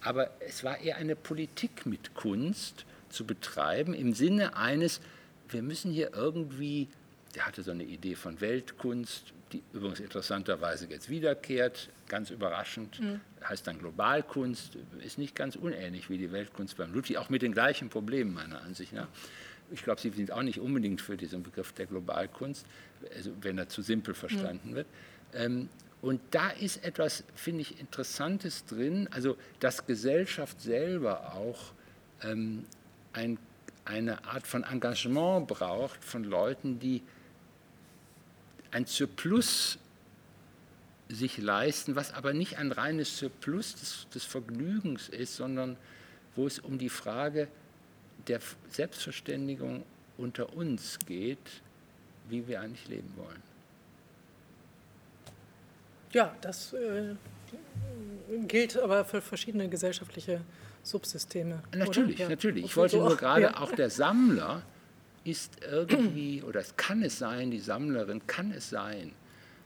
Aber es war eher eine Politik mit Kunst zu betreiben im Sinne eines, wir müssen hier irgendwie, der hatte so eine Idee von Weltkunst, die übrigens interessanterweise jetzt wiederkehrt, ganz überraschend, mhm. heißt dann Globalkunst, ist nicht ganz unähnlich wie die Weltkunst beim Ludwig, auch mit den gleichen Problemen meiner Ansicht nach. Ich glaube, sie sind auch nicht unbedingt für diesen Begriff der Globalkunst, also wenn er zu simpel verstanden mhm. wird. Ähm, und da ist etwas, finde ich, Interessantes drin, also dass Gesellschaft selber auch ähm, ein, eine Art von Engagement braucht von Leuten, die ein Surplus sich leisten, was aber nicht ein reines Surplus des, des Vergnügens ist, sondern wo es um die Frage der Selbstverständigung unter uns geht, wie wir eigentlich leben wollen. Ja, das äh, gilt aber für verschiedene gesellschaftliche Subsysteme. Natürlich, ja. natürlich. Ich wollte nur gerade, ja. auch der Sammler ist irgendwie, oder es kann es sein, die Sammlerin kann es sein,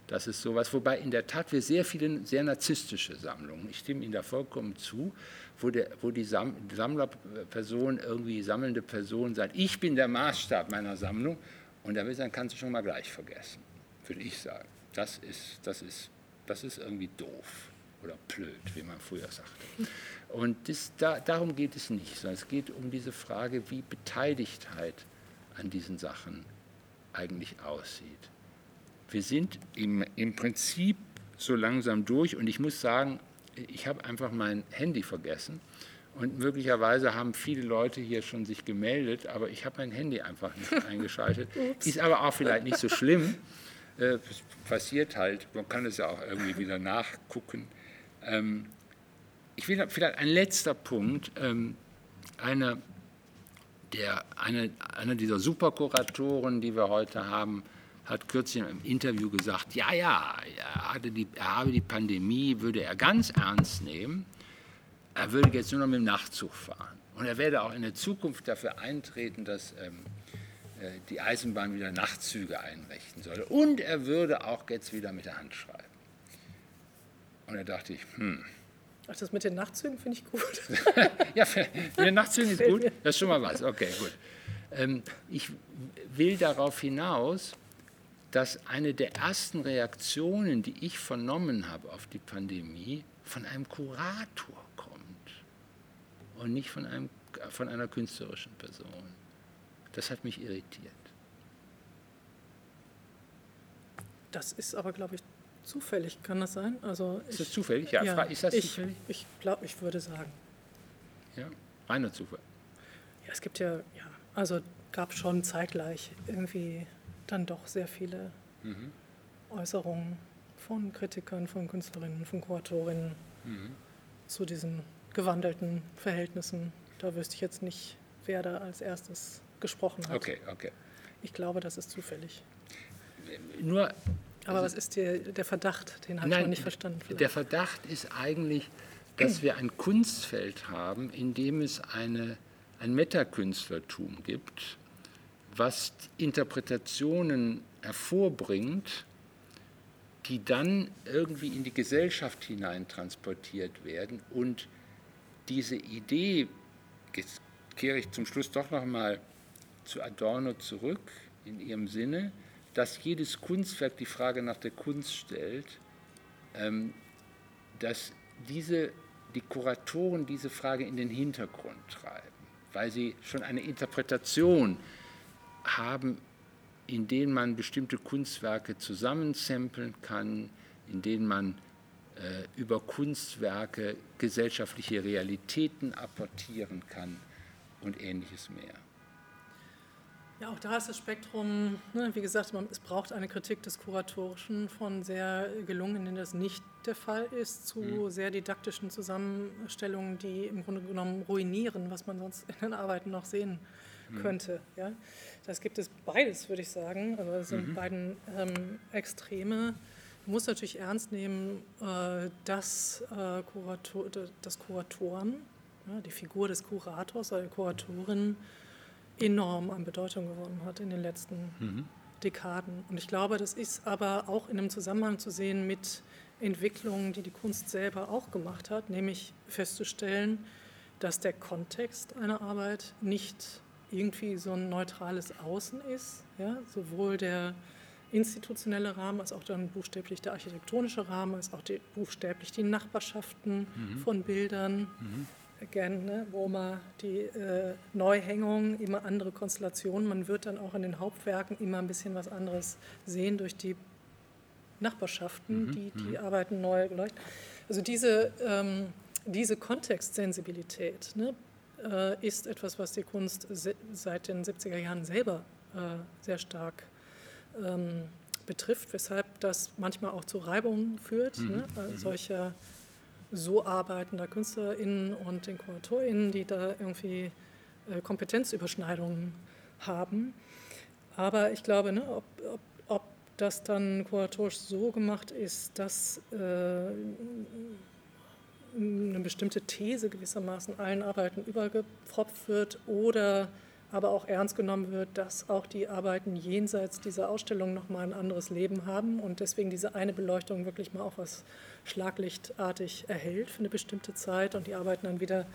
dass es sowas, wobei in der Tat wir sehr viele sehr narzisstische Sammlungen, ich stimme Ihnen da vollkommen zu, wo, der, wo die Sammlerperson irgendwie sammelnde Person sagt, ich bin der Maßstab meiner Sammlung und da dann kannst du schon mal gleich vergessen, würde ich sagen. Das ist, das ist, das ist irgendwie doof oder blöd, wie man früher sagte. Und das, da, darum geht es nicht, sondern es geht um diese Frage, wie Beteiligtheit an diesen Sachen eigentlich aussieht. Wir sind im, im Prinzip so langsam durch und ich muss sagen, ich habe einfach mein Handy vergessen. Und möglicherweise haben viele Leute hier schon sich gemeldet, aber ich habe mein Handy einfach nicht eingeschaltet. Ist aber auch vielleicht nicht so schlimm. Äh, passiert halt, man kann es ja auch irgendwie wieder nachgucken. Ähm, ich will vielleicht ein letzter Punkt. Ähm, eine, der, eine, einer dieser Superkuratoren, die wir heute haben, hat kürzlich im Interview gesagt, ja, ja, er, die, er habe die Pandemie, würde er ganz ernst nehmen. Er würde jetzt nur noch mit dem Nachtzug fahren. Und er werde auch in der Zukunft dafür eintreten, dass ähm, äh, die Eisenbahn wieder Nachtzüge einrichten solle. Und er würde auch jetzt wieder mit der Hand schreiben. Und da dachte ich, hm. Ach, das mit den Nachtzügen finde ich gut. ja, mit den Nachtzügen ist gut. Das ist schon mal was. Okay, gut. Ähm, ich will darauf hinaus, dass eine der ersten Reaktionen, die ich vernommen habe auf die Pandemie, von einem Kurator kommt und nicht von, einem, von einer künstlerischen Person. Das hat mich irritiert. Das ist aber, glaube ich, zufällig, kann das sein? Also ist das zufällig? Ja, ja ist das ich, zufällig? Ich glaube, ich würde sagen. Ja, reiner Zufall. Ja, es gibt ja, ja, also gab schon zeitgleich irgendwie dann doch sehr viele mhm. Äußerungen von Kritikern, von Künstlerinnen, von Kuratorinnen mhm. zu diesen gewandelten Verhältnissen. Da wüsste ich jetzt nicht, wer da als erstes gesprochen hat. Okay, okay. Ich glaube, das ist zufällig. Nur. Aber was ist der, der Verdacht? Den habe ich noch nicht verstanden. Vielleicht. Der Verdacht ist eigentlich, dass wir ein Kunstfeld haben, in dem es eine, ein Metakünstlertum gibt, was Interpretationen hervorbringt, die dann irgendwie in die Gesellschaft hinein transportiert werden und diese Idee, jetzt kehre ich zum Schluss doch nochmal zu Adorno zurück, in ihrem Sinne, dass jedes Kunstwerk die Frage nach der Kunst stellt, ähm, dass diese, die Kuratoren diese Frage in den Hintergrund treiben, weil sie schon eine Interpretation haben, in denen man bestimmte Kunstwerke zusammensampeln kann, in denen man äh, über Kunstwerke gesellschaftliche Realitäten apportieren kann und ähnliches mehr. Ja, auch da ist das Spektrum, ne, wie gesagt, man, es braucht eine Kritik des Kuratorischen von sehr gelungen, in denen das nicht der Fall ist, zu mhm. sehr didaktischen Zusammenstellungen, die im Grunde genommen ruinieren, was man sonst in den Arbeiten noch sehen mhm. könnte. Ja? Das gibt es beides, würde ich sagen. Also das sind mhm. beiden ähm, Extreme. Man muss natürlich ernst nehmen, äh, dass, äh, Kurator, dass Kuratoren, ja, die Figur des Kurators oder der Kuratorin, enorm an Bedeutung gewonnen hat in den letzten mhm. Dekaden. Und ich glaube, das ist aber auch in einem Zusammenhang zu sehen mit Entwicklungen, die die Kunst selber auch gemacht hat, nämlich festzustellen, dass der Kontext einer Arbeit nicht irgendwie so ein neutrales Außen ist, ja? sowohl der institutionelle Rahmen als auch dann buchstäblich der architektonische Rahmen, als auch die, buchstäblich die Nachbarschaften mhm. von Bildern, mhm gern, ne, wo man die äh, Neuhängung, immer andere Konstellationen, man wird dann auch in den Hauptwerken immer ein bisschen was anderes sehen durch die Nachbarschaften, mhm, die die mhm. Arbeiten neu beleuchten. Also diese, ähm, diese Kontextsensibilität ne, äh, ist etwas, was die Kunst seit den 70er Jahren selber äh, sehr stark ähm, betrifft, weshalb das manchmal auch zu Reibungen führt. Mhm, ne, äh, solcher so arbeitender KünstlerInnen und den KuratorInnen, die da irgendwie äh, Kompetenzüberschneidungen haben. Aber ich glaube, ne, ob, ob, ob, das dann kuratorisch so gemacht ist, dass äh, eine bestimmte These gewissermaßen allen Arbeiten übergepfropft wird oder aber auch ernst genommen wird, dass auch die Arbeiten jenseits dieser Ausstellung nochmal ein anderes Leben haben und deswegen diese eine Beleuchtung wirklich mal auch was schlaglichtartig erhält für eine bestimmte Zeit und die Arbeiten dann wieder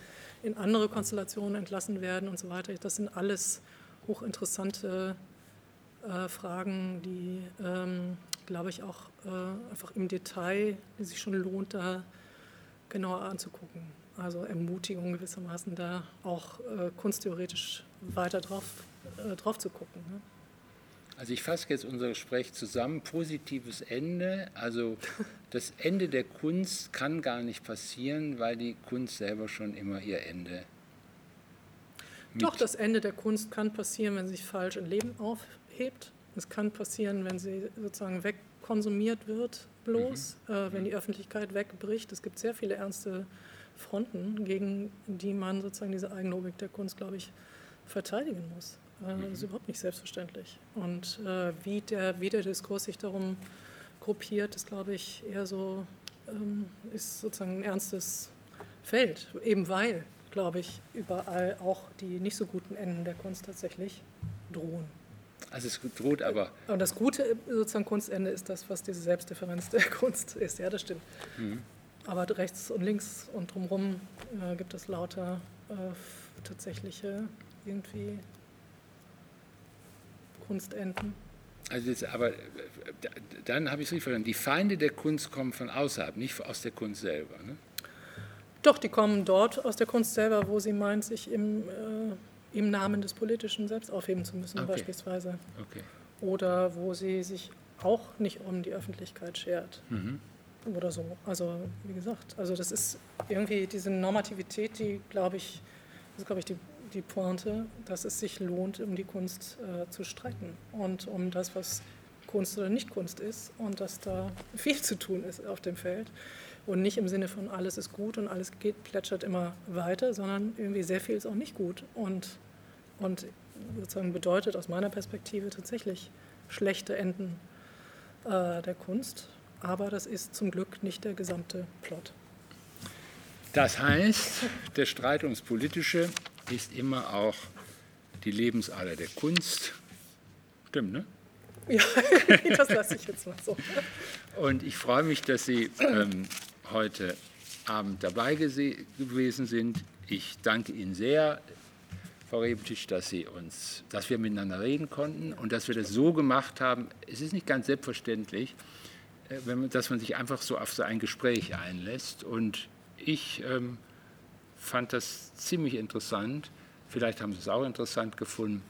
in andere Konstellationen entlassen werden und so weiter. Das sind alles hochinteressante äh, Fragen, die, ähm, glaube ich, auch äh, einfach im Detail, die sich schon lohnt, da genauer anzugucken. Also Ermutigung gewissermaßen da auch äh, kunsttheoretisch weiter drauf, äh, drauf zu gucken. Ne? Also ich fasse jetzt unser Gespräch zusammen. Positives Ende. Also das Ende der Kunst kann gar nicht passieren, weil die Kunst selber schon immer ihr Ende. Doch, das Ende der Kunst kann passieren, wenn sie sich falsch im Leben aufhebt. Es kann passieren, wenn sie sozusagen wegkonsumiert wird, bloß, mhm. äh, wenn die Öffentlichkeit wegbricht. Es gibt sehr viele ernste Fronten, gegen die man sozusagen diese Eigenlogik der Kunst, glaube ich, verteidigen muss. Äh, das ist mhm. überhaupt nicht selbstverständlich. Und äh, wie, der, wie der Diskurs sich darum gruppiert, ist, glaube ich, eher so, ähm, ist sozusagen ein ernstes Feld, eben weil, glaube ich, überall auch die nicht so guten Enden der Kunst tatsächlich drohen. Also es droht aber. Und das gute sozusagen Kunstende ist das, was diese Selbstdifferenz der Kunst ist. Ja, das stimmt. Mhm. Aber rechts und links und drumherum äh, gibt es lauter äh, tatsächliche irgendwie Kunstenden. Also jetzt, aber dann habe ich es richtig verstanden. Die Feinde der Kunst kommen von außerhalb, nicht aus der Kunst selber. Ne? Doch, die kommen dort aus der Kunst selber, wo sie meint, sich im, äh, im Namen des Politischen selbst aufheben zu müssen, okay. beispielsweise. Okay. Oder wo sie sich auch nicht um die Öffentlichkeit schert. Mhm. Oder so. Also, wie gesagt, also das ist irgendwie diese Normativität, die, glaube ich, das ist, glaube ich, die die Pointe, dass es sich lohnt, um die Kunst äh, zu streiten und um das, was Kunst oder nicht Kunst ist und dass da viel zu tun ist auf dem Feld und nicht im Sinne von alles ist gut und alles geht, plätschert immer weiter, sondern irgendwie sehr viel ist auch nicht gut und, und sozusagen bedeutet aus meiner Perspektive tatsächlich schlechte Enden äh, der Kunst, aber das ist zum Glück nicht der gesamte Plot. Das heißt, der Streit ums Politische ist immer auch die Lebensader der Kunst. Stimmt, ne? Ja, das lasse ich jetzt mal so. Und ich freue mich, dass Sie ähm, heute Abend dabei gewesen sind. Ich danke Ihnen sehr, Frau Rebentisch, dass, Sie uns, dass wir miteinander reden konnten und dass wir das so gemacht haben. Es ist nicht ganz selbstverständlich, äh, man, dass man sich einfach so auf so ein Gespräch einlässt. Und ich ähm, fand das ziemlich interessant. Vielleicht haben Sie es auch interessant gefunden.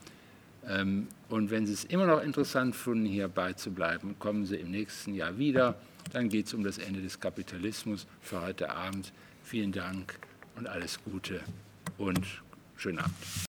Ähm, und wenn Sie es immer noch interessant finden, hier beizubleiben, kommen Sie im nächsten Jahr wieder. Dann geht es um das Ende des Kapitalismus. Für heute Abend vielen Dank und alles Gute und schönen Abend.